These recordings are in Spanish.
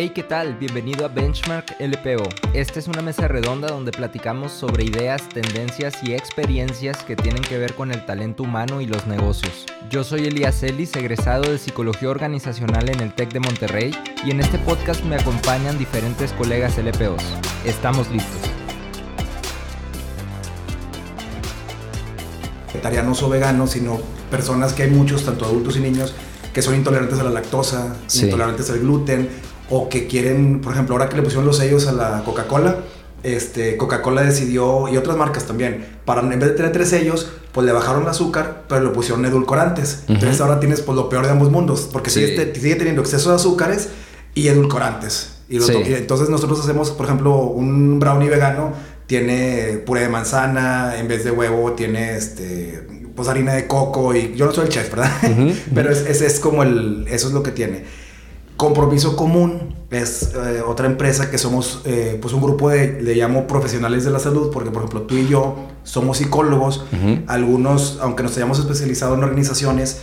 Hey, ¿qué tal? Bienvenido a Benchmark LPO. Esta es una mesa redonda donde platicamos sobre ideas, tendencias y experiencias que tienen que ver con el talento humano y los negocios. Yo soy Elías Ellis, egresado de Psicología Organizacional en el TEC de Monterrey, y en este podcast me acompañan diferentes colegas LPOs. Estamos listos. Vegetarianos o veganos, sino personas que hay muchos, tanto adultos y niños, que son intolerantes a la lactosa, Sí. intolerantes al gluten, o que quieren, por ejemplo, ahora que le pusieron los sellos a la Coca-Cola, este, Coca-Cola decidió, y otras marcas también, para en vez de tener tres sellos, pues le bajaron el azúcar, pero le pusieron edulcorantes. Entonces ahora tienes pues lo peor de ambos mundos, porque Sí. sigue, sigue teniendo exceso de azúcares y edulcorantes. Y, Sí. y entonces nosotros hacemos, por ejemplo, un brownie vegano tiene puré de manzana, en vez de huevo tiene este pues harina de coco y yo no soy el chef, ¿verdad? Pero es, es, es como el eso es lo que tiene. Compromiso Común es eh, otra empresa que somos eh, pues un grupo de, le llamo profesionales de la salud, porque por ejemplo tú y yo somos psicólogos, algunos, aunque nos hayamos especializado en organizaciones,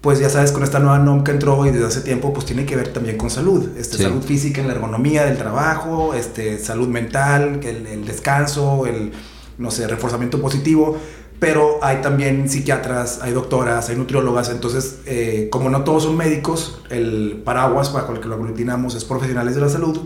pues ya sabes, con esta nueva NOM que entró y desde hace tiempo, pues tiene que ver también con salud, este, Sí. salud física en la ergonomía del trabajo, este, salud mental, el, el descanso, el, no sé, reforzamiento positivo, pero hay también psiquiatras, hay doctoras, hay nutriólogas, entonces, eh, como no todos son médicos, el paraguas bajo el que lo aglutinamos es profesionales de la salud,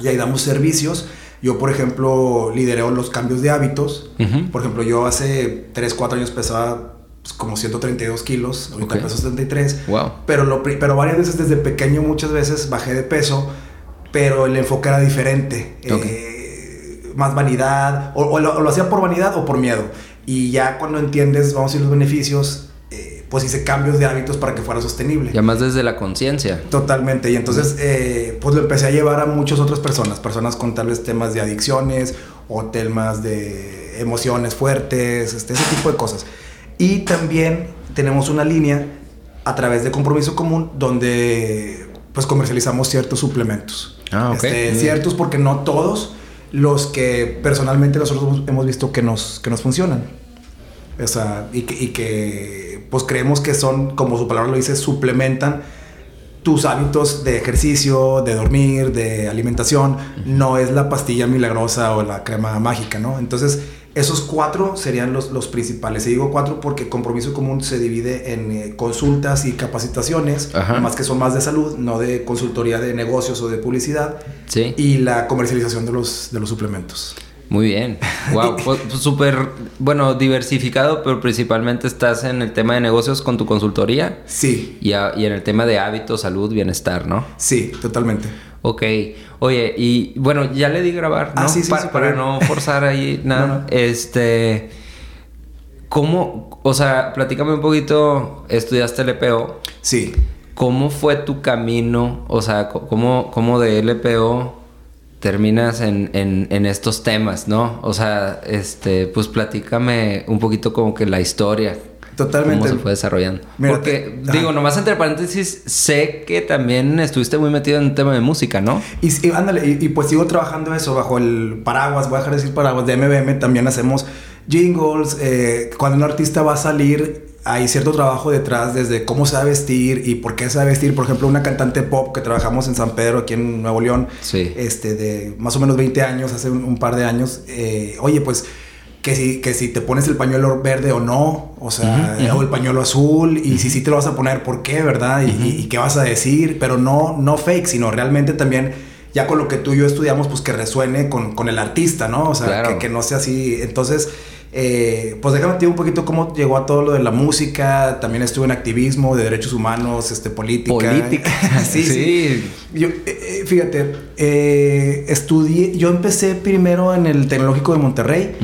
y ahí damos servicios. Yo, por ejemplo, lidereo los cambios de hábitos. Ujú. Por ejemplo, yo hace 3, 4 años pesaba pues, como 132 kilos, ahorita Ok. peso 73. Wow. Pero, lo, pero varias veces desde pequeño, muchas veces bajé de peso, pero el enfoque era diferente. Ok. Eh, más vanidad, o, o lo, o lo hacía por vanidad o por miedo. Y ya cuando entiendes, vamos a decir, los beneficios, eh, pues hice cambios de hábitos para que fuera sostenible. Ya más desde la conciencia. Totalmente. Y entonces, eh, pues lo empecé a llevar a muchas otras personas. Personas con tal vez temas de adicciones o temas de emociones fuertes, este, ese tipo de cosas. Y también tenemos una línea a través de Compromiso Común donde pues comercializamos ciertos suplementos. Ah, ok. Este, ciertos porque no todos los que personalmente nosotros hemos visto que nos, que nos funcionan. O sea, y que, y que, pues creemos que son, como su palabra lo dice, suplementan tus hábitos de ejercicio, de dormir, de alimentación. No es la pastilla milagrosa o la crema mágica, ¿no? Entonces, esos cuatro serían los, los principales. Y digo cuatro porque Compromiso Común se divide en eh, consultas y capacitaciones, más que son más de salud, no de consultoría de negocios o de publicidad, Sí. y la comercialización de los, de los suplementos. Muy bien. Wow. Pues, pues, Súper, bueno, diversificado, pero principalmente estás en el tema de negocios con tu consultoría Sí, y, a- y en el tema de hábitos, salud, bienestar, ¿no? sí, totalmente. Ok. Oye, y bueno, ya le di grabar, ¿no? Ah, sí, sí, Pa- sí, para no forzar ahí nada. No, no. Este. ¿Cómo? O sea, platícame un poquito. Estudiaste LPO. Sí. ¿Cómo fue tu camino? O sea, ¿cómo, cómo de LPO terminas en, en, en estos temas, no? O sea, este, pues platícame un poquito como que la historia. Totalmente. ¿Cómo se fue desarrollando? Mira, Porque, te- digo, nomás entre paréntesis, sé que también estuviste muy metido en el tema de música, ¿no? Y, y ándale, y, y pues sigo trabajando eso bajo el paraguas, voy a dejar de decir paraguas, de MBM también hacemos jingles, eh, cuando un artista va a salir hay cierto trabajo detrás desde cómo se va a vestir y por qué se va a vestir, por ejemplo una cantante pop que trabajamos en San Pedro aquí en Nuevo León, Sí. este de más o menos 20 años, hace un, un par de años, eh, oye pues que si, que si te pones el pañuelo verde o no, o sea, ujú. o el pañuelo azul, y si sí te lo vas a poner, ¿por qué, verdad? Y, y- y qué vas a decir, pero no, no fake, sino realmente también, ya con lo que tú y yo estudiamos, pues que resuene con, con el artista, ¿no? O sea, Claro. que, que no sea así. Entonces, eh, pues déjame te digo un poquito cómo llegó a todo lo de la música, también estuve en activismo de derechos humanos, este, política. Política. sí, sí. Sí. Yo, eh, eh, fíjate, eh, estudié, yo empecé primero en el Tecnológico de Monterrey.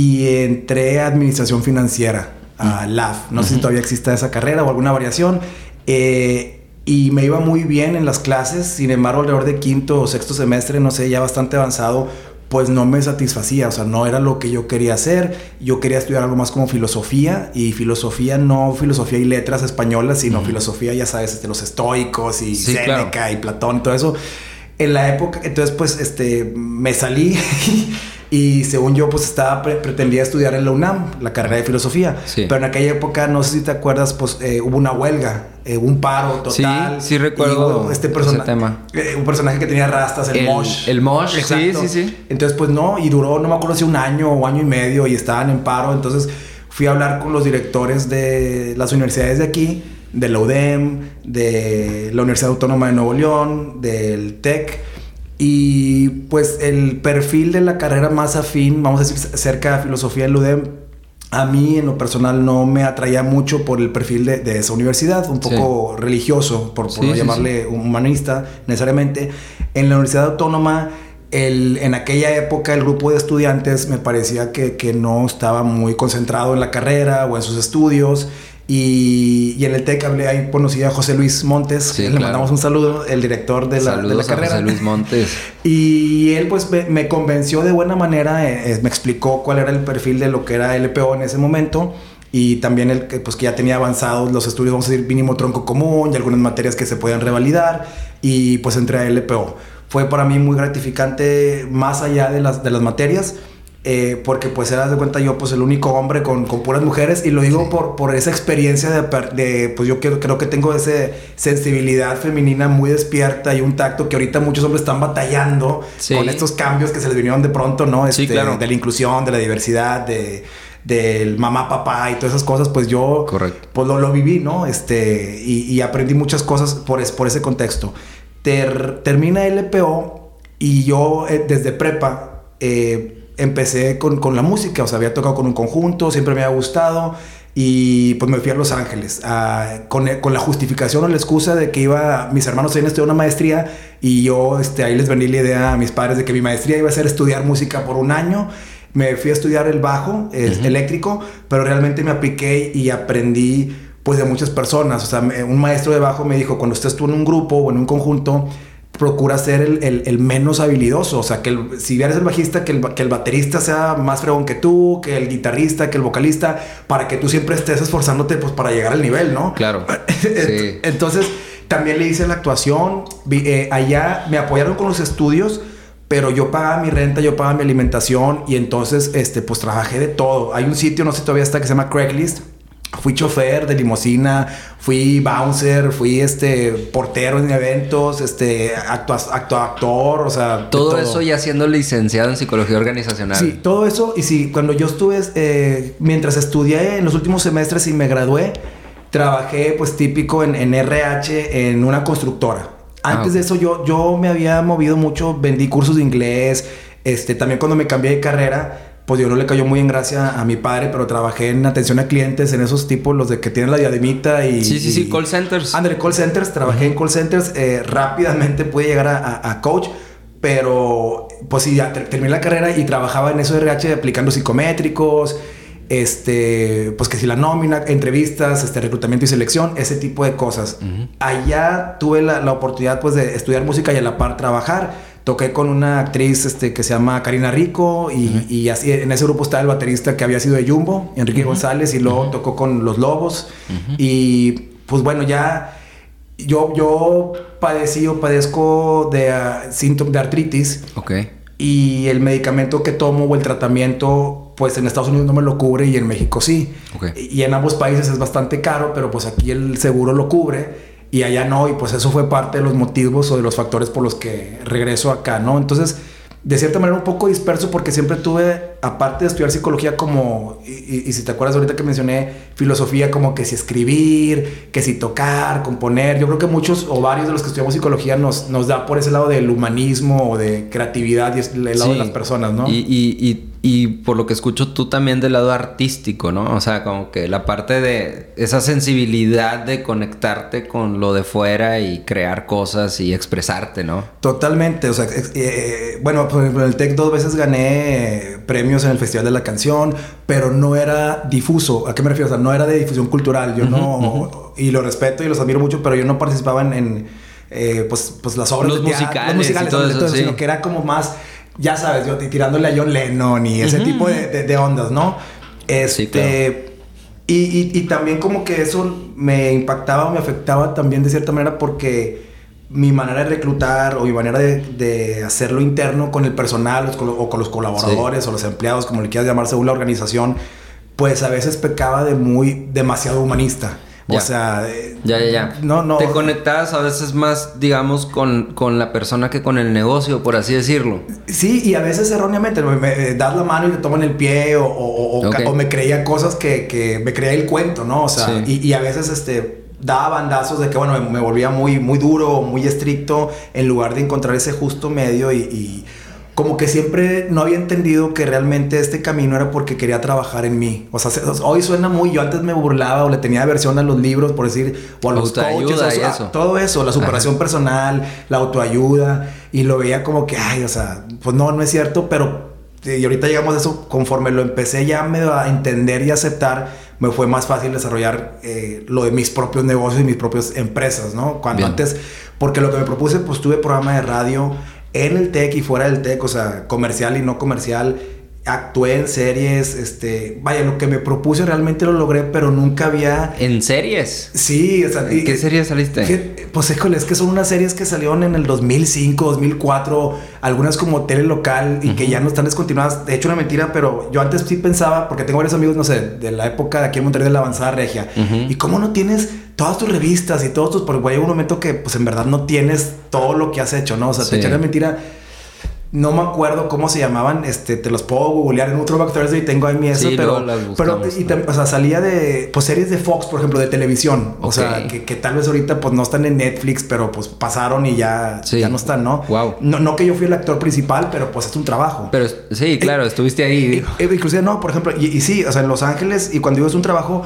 Y entré a Administración Financiera, a LAF. No sé si todavía exista esa carrera o alguna variación. Eh, y me iba muy bien en las clases, sin embargo, alrededor de quinto o sexto semestre, no sé, ya bastante avanzado, pues no me satisfacía, o sea, no era lo que yo quería hacer. Yo quería estudiar algo más como filosofía y filosofía no filosofía y letras españolas, sino filosofía, ya sabes, este, los estoicos y Sí, Séneca claro. y Platón y todo eso. En la época, entonces pues este, me salí Y según yo, pues estaba, pretendía estudiar en la UNAM, la carrera de filosofía. Pero en aquella época, no sé si te acuerdas, pues eh, hubo una huelga, eh, un paro total. Sí, sí recuerdo este ese tema. Eh, un personaje que tenía rastas, el, Mosh. El Mosh, sí, sí, sí. Entonces, pues no, y duró, no me acuerdo si un año o año y medio y estaban en paro. Entonces fui a hablar con los directores de las universidades de aquí, de la UDEM, de la Universidad Autónoma de Nuevo León, del TEC y pues el perfil de la carrera más afín, vamos a decir, cerca de filosofía en UDEM, a mí en lo personal no me atraía mucho por el perfil de, esa universidad, un poco religioso, por, no llamarle humanista necesariamente. En la Universidad Autónoma, el, en aquella época el grupo de estudiantes me parecía que, que no estaba muy concentrado en la carrera o en sus estudios y, y, en el TEC hablé ahí, conocí a José Luis Montes, le mandamos un saludo, el director de la, de la carrera. José Luis Montes. Y él pues me, convenció de buena manera, eh, eh, me explicó cuál era el perfil de lo que era LPO en ese momento y también el que pues que ya tenía avanzados los estudios, vamos a decir, mínimo tronco común y algunas materias que se podían revalidar y pues entré a LPO. Fue para mí muy gratificante más allá de las, de las materias eh, porque pues eras de cuenta yo pues el único hombre con, con puras mujeres y lo digo por, por esa experiencia de, de pues yo creo, creo que tengo esa sensibilidad femenina muy despierta y un tacto que ahorita muchos hombres están batallando con estos cambios que se les vinieron de pronto, ¿no? Este, claro. De la inclusión, de la diversidad, de del mamá, papá y todas esas cosas, pues yo Correcto. pues lo, lo viví, ¿no? Este, y, y, aprendí muchas cosas por, por ese contexto. Ter, termina LPO y yo eh, desde prepa eh, empecé con, con, la música, o sea, había tocado con un conjunto, siempre me había gustado y pues me fui a Los Ángeles con, con, la justificación o la excusa de que iba, mis hermanos habían estudiado una maestría y yo este, ahí les vendí la idea a mis padres de que mi maestría iba a ser estudiar música por un año. Me fui a estudiar el bajo eléctrico, pero realmente me apliqué y aprendí pues de muchas personas. O sea, un maestro de bajo me dijo, cuando estés tú en un grupo o en un conjunto, procura ser el, menos habilidoso. O sea, que si eres el bajista, que el, que el baterista sea más fregón que tú, que el guitarrista, que el vocalista, para que tú siempre estés esforzándote pues, para llegar al nivel, ¿no? Claro. Entonces, también le hice la actuación. Eh, allá me apoyaron con los estudios pero yo pagaba mi renta, yo pagaba mi alimentación y entonces, este, pues trabajé de todo. Hay un sitio, no sé todavía está, que se llama Craigslist, Fui chofer de limosina, fui bouncer, fui este portero en eventos, este acto, actor, o sea... Todo, eso ya siendo licenciado en psicología organizacional. Sí, todo eso. Y sí, cuando yo estuve, eh, mientras estudié en los últimos semestres y me gradué, trabajé pues típico en, RH en una constructora. Ah, Antes de eso yo, yo me había movido mucho, vendí cursos de inglés, este, también cuando me cambié de carrera pues yo no le cayó muy en gracia a mi padre, pero trabajé en atención a clientes, en esos tipos, los de que tienen la diademita y... Sí, sí, sí, call centers. André, call centers, trabajé en call centers, eh, rápidamente pude llegar a, coach, pero pues sí, ya terminé la carrera y trabajaba en eso de RH aplicando psicométricos, este, pues que si la nómina, entrevistas, este, reclutamiento y selección, ese tipo de cosas. Allá tuve la, la, oportunidad pues de estudiar música y a la par trabajar toqué con una actriz este, que se llama Karina Rico y, así en ese grupo estaba el baterista que había sido de Jumbo, Enrique González, y luego tocó con Los Lobos. Y pues bueno, ya yo, yo padecí o padezco de uh, síntomas de artritis. Ok. Y el medicamento que tomo o el tratamiento, pues en Estados Unidos no me lo cubre y en México sí. Y en ambos países es bastante caro, pero pues aquí el seguro lo cubre y allá no, y pues eso fue parte de los motivos o de los factores por los que regreso acá, ¿no? Entonces, de cierta manera un poco disperso porque siempre tuve, aparte de estudiar psicología como, y, si te acuerdas ahorita que mencioné filosofía, como que si escribir, que si tocar, componer, yo creo que muchos o varios de los que estudiamos psicología nos, nos da por ese lado del humanismo o de creatividad y el lado de las personas, ¿no? Y, y, y por lo que escucho tú también del lado artístico, ¿no? O sea, como que la parte de esa sensibilidad de conectarte con lo de fuera y crear cosas y expresarte, ¿no? Totalmente, o sea, eh, bueno, por ejemplo, en el TEC dos veces gané premios en el Festival de la Canción, pero no era difuso. ¿A qué me refiero? O sea, no era de difusión cultural. Yo no, y lo respeto y los admiro mucho, pero yo no participaba en, eh, pues, pues las obras los musicales, los musicales, y todo eso, sino que era como más ya sabes, yo tirándole a John Lennon y ese tipo de, ondas, ¿no? Este, y, y, también como que eso me impactaba o me afectaba también de cierta manera porque mi manera de reclutar o mi manera de, hacerlo interno con el personal o con, los colaboradores o los empleados, como le quieras llamar según la organización, pues a veces pecaba de muy demasiado humanista. O sea, ya, ya, ya. No, no. Te conectabas a veces más, digamos, con, con, la persona que con el negocio, por así decirlo. Sí, y a veces erróneamente me, das la mano y te toman el pie o, o, o, me creía cosas que, que, me creía el cuento, ¿no? O sea, y, y, a veces este daba bandazos de que, bueno, me, volvía muy, muy duro, muy estricto, en lugar de encontrar ese justo medio y, como que siempre no había entendido que realmente este camino era porque quería trabajar en mí. O sea, hoy suena muy, yo antes me burlaba o le tenía aversión a los libros, por decir, o a los coaches, eso. todo eso, la superación personal, la autoayuda, y lo veía como que, ay, o sea, pues no, no es cierto, pero y ahorita llegamos a eso, conforme lo empecé ya a entender y aceptar, me fue más fácil desarrollar eh, lo de mis propios negocios y mis propias empresas, ¿no? Cuando antes, porque lo que me propuse, pues tuve programa de radio en el TEC y fuera del TEC, o sea, comercial y no comercial actué en series, este, vaya, lo que me propuse realmente lo logré, pero nunca había... ¿En series? Sí, o sea, ¿qué series saliste? pues híjole, es que son unas series que salieron en el 2005, 2004, algunas como tele local y que ya no están descontinuadas. De hecho, una mentira, pero yo antes sí pensaba, porque tengo varios amigos, no sé, de la época de aquí en Monterrey de la avanzada regia, y cómo no tienes todas tus revistas y todos tus, porque hay un momento que pues en verdad no tienes todo lo que has hecho, ¿no? O sea, te echan la mentira no me acuerdo cómo se llamaban, este, te los puedo googlear en un Throwback Thursday y tengo ahí mi eso, pero, pero o sea, salía de, pues series de Fox, por ejemplo, de televisión, o sea, que, tal vez ahorita pues no están en Netflix, pero pues pasaron y ya, ya no están, ¿no? Wow. No, no que yo fui el actor principal, pero pues es un trabajo. Pero sí, claro, estuviste ahí. Eh, inclusive no, por ejemplo, y, y, sí, o sea, en Los Ángeles, y cuando digo es un trabajo,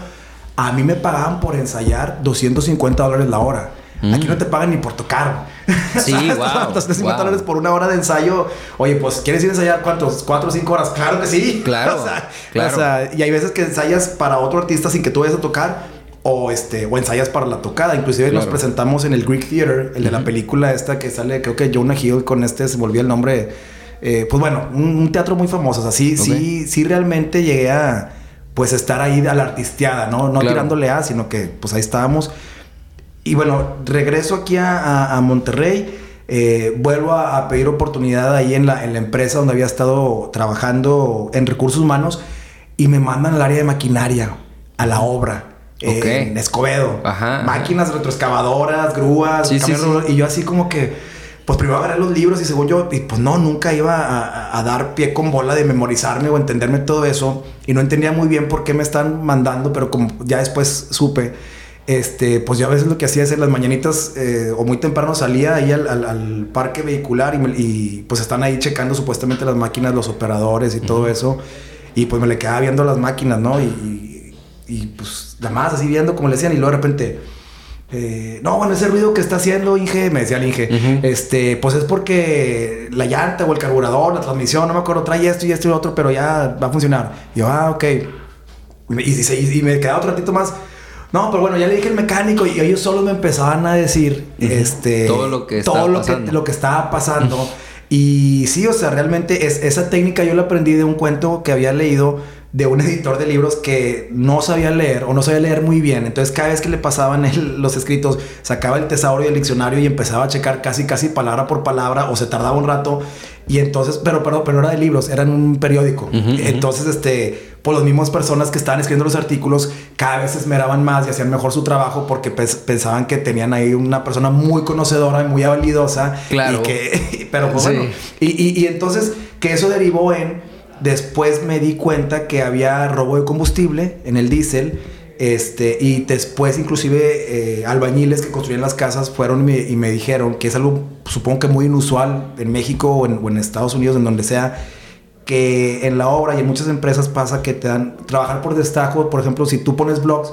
a mí me pagaban por ensayar 250 dólares la hora. Aquí no te pagan ni por tocar. Sí, wow. 250 dólares por una hora de ensayo. Oye, pues, ¿quieres ir a ensayar cuántos? ¿Cuatro o cinco horas? Claro que sí. Claro, claro. O sea, y hay veces que ensayas para otro artista sin que tú vayas a tocar o este o ensayas para la tocada. Inclusive nos presentamos en el Greek Theater, el de la película esta que sale, creo que Jonah Hill con este se volvió el nombre. Eh, pues bueno, un, teatro muy famoso. O sea, sí, sí, sí realmente llegué a pues estar ahí a la artisteada, ¿no? No tirándole a, sino que pues ahí estábamos. Y bueno, regreso aquí a, Monterrey. Eh, vuelvo a, pedir oportunidad ahí en la, en la empresa donde había estado trabajando en recursos humanos y me mandan al área de maquinaria, a la obra. en Escobedo. Máquinas retroexcavadoras, grúas, y yo así como que, pues primero agarré los libros y según yo, y pues no, nunca iba a, a, dar pie con bola de memorizarme o entenderme todo eso. Y no entendía muy bien por qué me están mandando, pero como ya después supe este, pues yo a veces lo que hacía es en las mañanitas eh, o muy temprano salía ahí al, parque vehicular y, pues están ahí checando supuestamente las máquinas, los operadores y todo eso. Y pues me le quedaba viendo las máquinas, ¿no? Y, y, pues nada más así viendo como le decían y luego de repente... Eh, no, bueno, ese ruido que está haciendo Inge, me decía el Inge, este, pues es porque la llanta o el carburador, la transmisión, no me acuerdo, trae esto y esto y otro, pero ya va a funcionar. Y yo, ah, ok. Y, y, y me quedaba otro ratito más. No, pero bueno, ya le dije al mecánico y ellos solo me empezaban a decir este, todo lo que todo lo que, lo que estaba pasando. y sí, o sea, realmente es, esa técnica yo la aprendí de un cuento que había leído de un editor de libros que no sabía leer o no sabía leer muy bien. Entonces cada vez que le pasaban los escritos, sacaba el tesauro y el diccionario y empezaba a checar casi casi palabra por palabra o se tardaba un rato. Y entonces, pero, pero, pero no era de libros, era en un periódico. entonces, este, pues las mismas personas que estaban escribiendo los artículos cada vez se esmeraban más y hacían mejor su trabajo porque pensaban que tenían ahí una persona muy conocedora y muy habilidosa. Claro. Y que, pero pues bueno. Y, y, y entonces, que eso derivó en, después me di cuenta que había robo de combustible en el diésel este, y después inclusive eh, albañiles que construían las casas fueron y me, dijeron que es algo supongo que muy inusual en México o en, Estados Unidos, en donde sea, que en la obra y en muchas empresas pasa que te dan trabajar por destajo, por ejemplo, si tú pones blogs,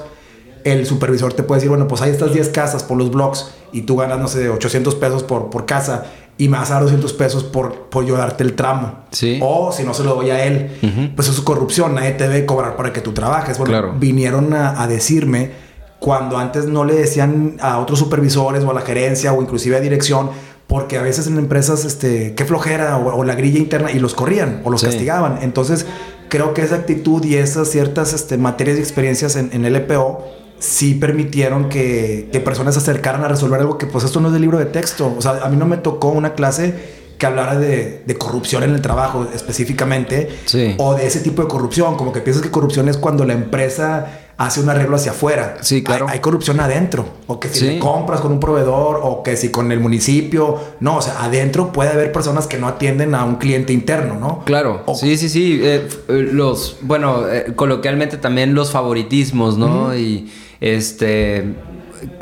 el supervisor te puede decir, bueno, pues hay estas 10 casas por los blogs y tú ganas, no sé, 800 pesos por, por casa y me vas a dar 200 pesos por, por yo darte el tramo. Sí. O si no se lo doy a él, pues es su corrupción. Nadie te debe cobrar para que tú trabajes. Bueno, vinieron a, decirme cuando antes no le decían a otros supervisores o a la gerencia o inclusive a dirección, porque a veces en empresas, este, qué flojera o, la grilla interna y los corrían o los castigaban. Entonces, creo que esa actitud y esas ciertas este, materias y experiencias en, en LPO sí permitieron que, que personas se acercaran a resolver algo que pues esto no es de libro de texto. O sea, a mí no me tocó una clase que hablara de, de, corrupción en el trabajo específicamente sí. o de ese tipo de corrupción, como que piensas que corrupción es cuando la empresa hace un arreglo hacia afuera. Sí, claro. Hay, hay corrupción adentro, o que si Sí. le compras con un proveedor, o que si con el municipio. No, o sea, adentro puede haber personas que no atienden a un cliente interno, ¿no? Claro, O- sí, sí, sí. eh, eh, los, bueno, eh, coloquialmente también los favoritismos, ¿no? Y este.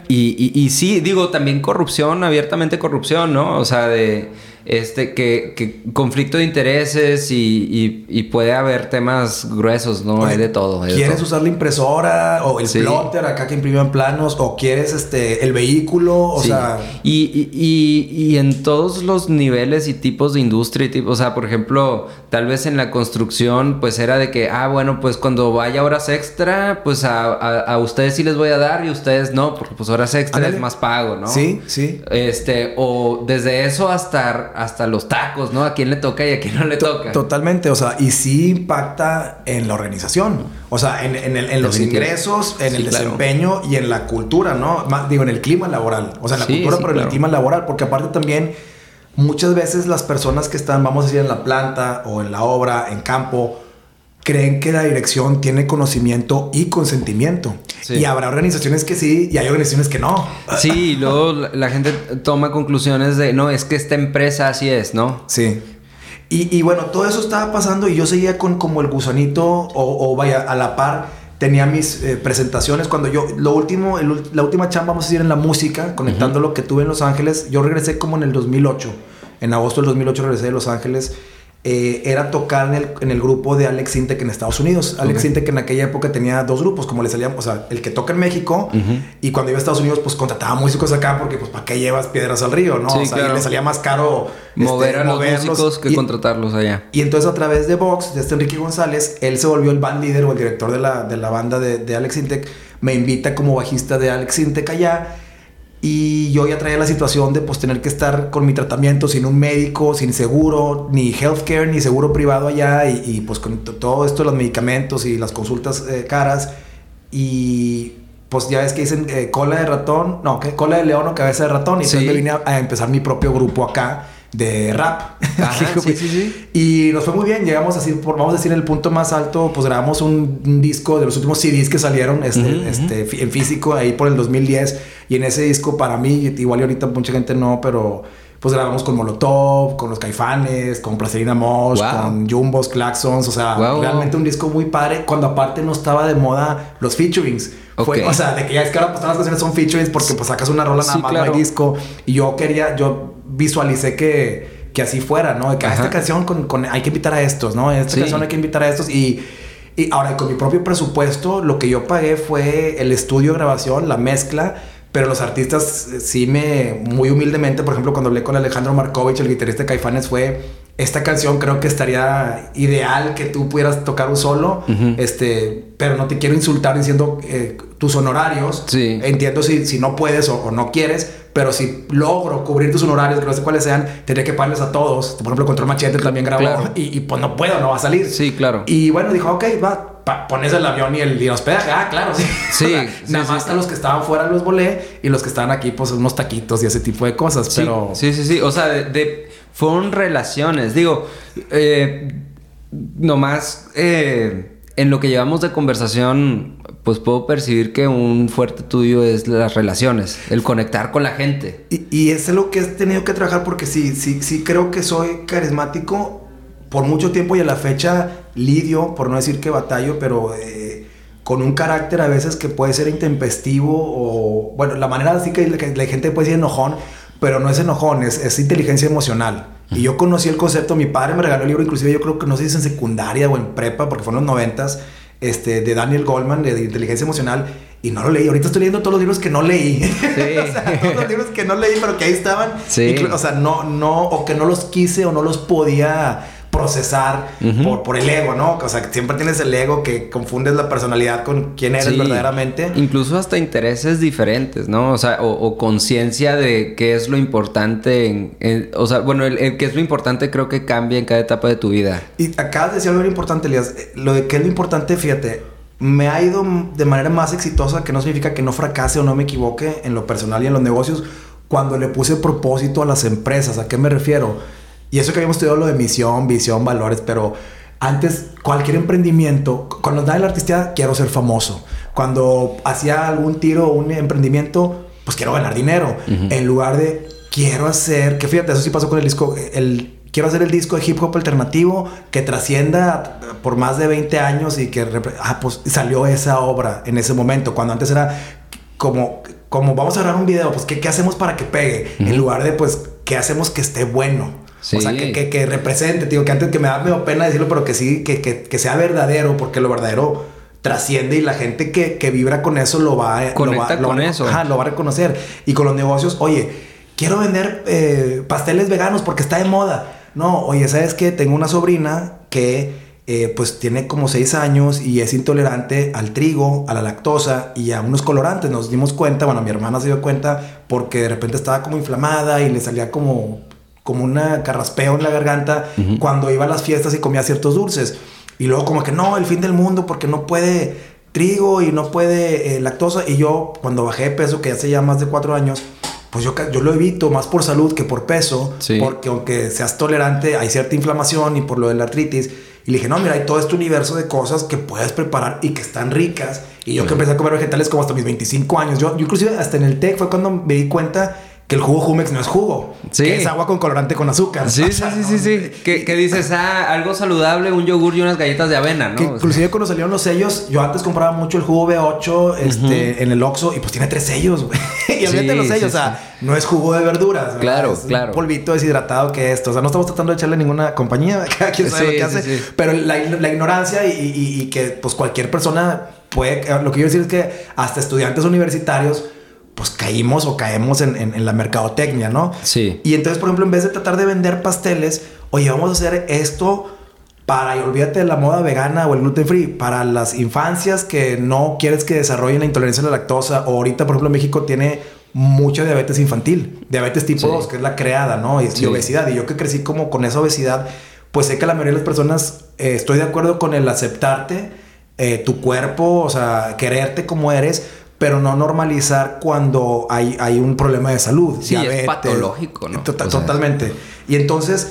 Y, y, sí, digo, también corrupción, abiertamente corrupción, ¿no? O sea, de este que, que conflicto de intereses y, y- y puede haber temas gruesos, ¿no? Oye, hay de todo. hay de ¿Quieres todo. usar la impresora o el Sí. plotter acá que imprimen planos? ¿O quieres este el vehículo? O Sí. sea, y, y, y- y en todos los niveles y tipos de industria, y tipo, o sea, por ejemplo, tal vez en la construcción, pues era de que, ah, bueno, pues cuando vaya horas extra, pues a, a- a ustedes sí les voy a dar y ustedes no, porque pues horas extra Ándale. es más pago, ¿no? sí, sí. Este, o desde eso hasta, hasta los tacos, ¿no? A quién le toca y a quién no le toca. Totalmente, o sea, y sí impacta en la organización, o sea, en, en el- en los ingresos, en el claro. desempeño y en la cultura, ¿no? Más, digo, en el clima laboral, o sea, en la Sí, cultura, sí, pero en el clima laboral, porque aparte también muchas veces las personas que están, vamos a decir, en la planta o en la obra, en campo, creen que la dirección tiene conocimiento y consentimiento. Sí. Y habrá organizaciones que sí y hay organizaciones que no. Sí, y luego la, gente toma conclusiones de, no, es que esta empresa así es, ¿no? Sí. Y, y bueno, todo eso estaba pasando y yo seguía con como el gusanito o, o vaya, a la par tenía mis eh, presentaciones cuando yo, lo último, el la última chamba, vamos a decir, en la música, conectando lo que tuve en Los Ángeles, yo regresé como en el 2008, en agosto del 2008 regresé de Los Ángeles, eh, era tocar en el, en el grupo de Alex Sintek en Estados Unidos. Alex Ok. Sintek en aquella época tenía dos grupos, como le salían, o sea, el que toca en México y cuando iba a Estados Unidos, pues contrataba músicos acá porque, pues, ¿para qué llevas piedras al río, no? Sí, o sea, y claro. le salía más caro este, Mover a los moverlos. músicos que Y- contratarlos allá. y entonces a través de Vox, de este Enrique González, él se volvió el band líder o el director de la, de la banda de, de Alex Intec. Me invita como bajista de Alex Intec allá. Y yo ya traía la situación de pues tener que estar con mi tratamiento sin un médico, sin seguro, ni healthcare, ni seguro privado allá. Y, y, pues con todo esto, los medicamentos y las consultas eh, caras. Y pues ya ves que dicen eh, cola de ratón, no, que cola de león o cabeza de ratón. Y Sí. entonces me vine a, a empezar mi propio grupo acá de rap. Ajá, sí, sí, sí. Y nos fue muy bien, llegamos así, por, vamos a decir, en el punto más alto, pues grabamos un, un disco de los últimos CDs que salieron este, Ujú, ujú. este, en físico ahí por el 2010. Y en ese disco para mí, igual y ahorita mucha gente no, pero pues grabamos con Molotov, con los Caifanes, con Placerina Mosh, Wow. con Jumbos, Claxons, o sea, Wow. realmente un disco muy padre cuando aparte no estaba de moda los featurings. Fue, Ok. o sea, de que ya es que ahora pues, todas las canciones son featurings porque pues sacas una rola nada Sí, más, no claro. hay disco. Y yo quería, yo visualicé que, que así fuera, ¿no? De que a Ajá. esta canción con, con- hay que invitar a estos, ¿no? Esta Sí. canción hay que invitar a estos. Y, y ahora con mi propio presupuesto, lo que yo pagué fue el estudio grabación, la mezcla. Pero los artistas eh, sí me, muy humildemente, por ejemplo, cuando hablé con Alejandro Markovich, el guitarrista de Caifanes, fue esta canción creo que estaría ideal que tú pudieras tocar un solo, este, pero no te quiero insultar diciendo eh, tus honorarios. Sí. Entiendo si, si no puedes o, o no quieres, pero si logro cubrir tus honorarios, que no sé cuáles sean, tendría que pagarles a todos. Por ejemplo, Control Machete también grabó Claro. y, y, pues no puedo, no va a salir. Sí, claro. Y bueno, dijo, ok, va, pones el avión y el, y el hospedaje. Ah, claro, sí. Sí, O sea, sí, nada sí. más a los que estaban fuera los volé y los que estaban aquí, pues unos taquitos y ese tipo de cosas. Sí, pero sí, sí, sí. O sea, de, de- fueron relaciones. Digo, eh, nomás eh, en lo que llevamos de conversación, pues puedo percibir que un fuerte tuyo es las relaciones, el conectar con la gente. Y, y es lo que he tenido que trabajar porque sí, sí, sí creo que soy carismático por mucho tiempo y a la fecha lidio, por no decir que batallo, pero eh, con un carácter a veces que puede ser intempestivo o, bueno, la manera así que la, que la gente puede decir enojón, pero no es enojón, es, es inteligencia emocional. Y yo conocí el concepto, mi padre me regaló el libro, inclusive yo creo que no sé si es en secundaria o en prepa, porque fueron los noventas, este, de Daniel Goldman, de, de inteligencia emocional, y no lo leí. Ahorita estoy leyendo todos los libros que no leí. o sea, todos los libros que no leí, pero que ahí estaban. Sí. O sea, no, no, o que no los quise o no los podía procesar Ujú. por, por el ego, ¿no? O sea, siempre tienes el ego que confundes la personalidad con quién eres Sí. verdaderamente. Incluso hasta intereses diferentes, ¿no? O sea, o, o conciencia de qué es lo importante en, en- o sea, bueno, el, el qué es lo importante creo que cambia en cada etapa de tu vida. Y acabas de decir algo importante, Elías. Eh, Lo de qué es lo importante, fíjate, me ha ido de manera más exitosa, que no significa que no fracase o no me equivoque en lo personal y en los negocios, cuando le puse propósito a las empresas. ¿A qué me refiero? Y eso que habíamos estudiado lo de misión, visión, valores, pero antes cualquier emprendimiento, cuando andaba en la artistía, quiero ser famoso. Cuando hacía algún tiro o un emprendimiento, pues quiero ganar dinero. En lugar de quiero hacer, que fíjate, eso sí pasó con el disco, el quiero hacer el disco de hip hop alternativo que trascienda por más de 20 años y que ah, pues salió esa obra en ese momento, cuando antes era como, como vamos a grabar un video, pues ¿qué, qué hacemos para que pegue? En lugar de pues, ¿qué hacemos que esté bueno? O sea, que, que, que, represente, digo, que antes que me da medio pena decirlo, pero que sí, que, que, sea verdadero, porque lo verdadero trasciende y la gente que, que vibra con eso lo va, a... Lo con eso. Ajá, lo va a reconocer. Y con los negocios, oye, quiero vender eh, pasteles veganos porque está de moda. No, oye, ¿sabes qué? Tengo una sobrina que eh, pues tiene como seis años y es intolerante al trigo, a la lactosa y a unos colorantes. Nos dimos cuenta, bueno, mi hermana se dio cuenta porque de repente estaba como inflamada y le salía como, como una carraspeo en la garganta cuando iba a las fiestas y comía ciertos dulces. Y luego como que no, el fin del mundo porque no puede trigo y no puede eh, lactosa. Y yo cuando bajé de peso, que hace ya más de cuatro años, pues yo, yo lo evito más por salud que por peso, porque aunque seas tolerante hay cierta inflamación y por lo de la artritis. Y le dije, no, mira, hay todo este universo de cosas que puedes preparar y que están ricas. Y yo que empecé a comer vegetales como hasta mis 25 años. Yo, yo inclusive hasta en el TEC fue cuando me di cuenta que el jugo Jumex no es jugo. Sí. Que es agua con colorante con azúcar. Sí, sí, sí, sí, sí. Que, dices, ah, algo saludable, un yogur y unas galletas de avena, ¿no? inclusive cuando salieron los sellos, yo antes compraba mucho el jugo B8 este, en el Oxxo y pues tiene tres sellos, güey. y sí, los sellos, o sea, no es jugo de verduras. Claro, es claro. Un polvito deshidratado que esto. O sea, no estamos tratando de echarle ninguna compañía, cada quien sabe lo que hace. Pero la, ignorancia y, y que pues cualquier persona puede... Lo que yo decir es que hasta estudiantes universitarios pues caímos o caemos en, la mercadotecnia, ¿no? Sí. Y entonces, por ejemplo, en vez de tratar de vender pasteles, oye, vamos a hacer esto para, y olvídate de la moda vegana o el gluten free, para las infancias que no quieres que desarrollen la intolerancia a la lactosa, o ahorita, por ejemplo, México tiene mucha diabetes infantil, diabetes tipo 2, que es la creada, ¿no? Y, obesidad. Y yo que crecí como con esa obesidad, pues sé que la mayoría de las personas eh, estoy de acuerdo con el aceptarte, eh, tu cuerpo, o sea, quererte como eres, pero no normalizar cuando hay, hay un problema de salud. Sí, es patológico, ¿no? Tota, totalmente. Y entonces,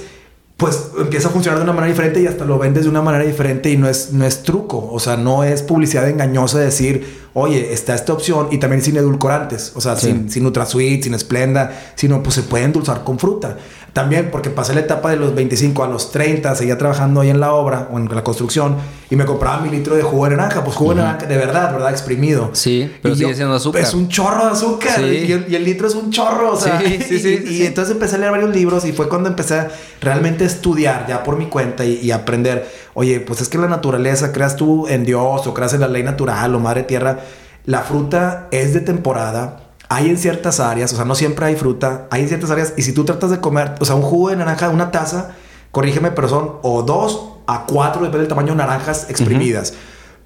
pues empieza a funcionar de una manera diferente y hasta lo vendes de una manera diferente y no es, no es truco. O sea, no es publicidad engañosa decir, oye, está esta opción y también sin edulcorantes. O sea, sin, sin NutraSweet, sin Splenda, sino pues se puede endulzar con fruta. También porque pasé la etapa de los 25 a los 30, seguía trabajando ahí en la obra o en la construcción y me compraba mi litro de jugo de naranja. Pues jugo de naranja de verdad, ¿verdad? Exprimido. Sí, pero sigue siendo azúcar. Es un chorro de azúcar y, el, litro es un chorro. O sea, sí, sí, sí, y, entonces empecé a leer varios libros y fue cuando empecé a realmente estudiar ya por mi cuenta y, aprender. Oye, pues es que la naturaleza, creas tú en Dios o creas en la ley natural o madre tierra, la fruta es de temporada hay en ciertas áreas, o sea, no siempre hay fruta, hay en ciertas áreas, y si tú tratas de comer, o sea, un jugo de naranja, una taza, corrígeme, pero son o dos a cuatro, depende del tamaño, naranjas exprimidas.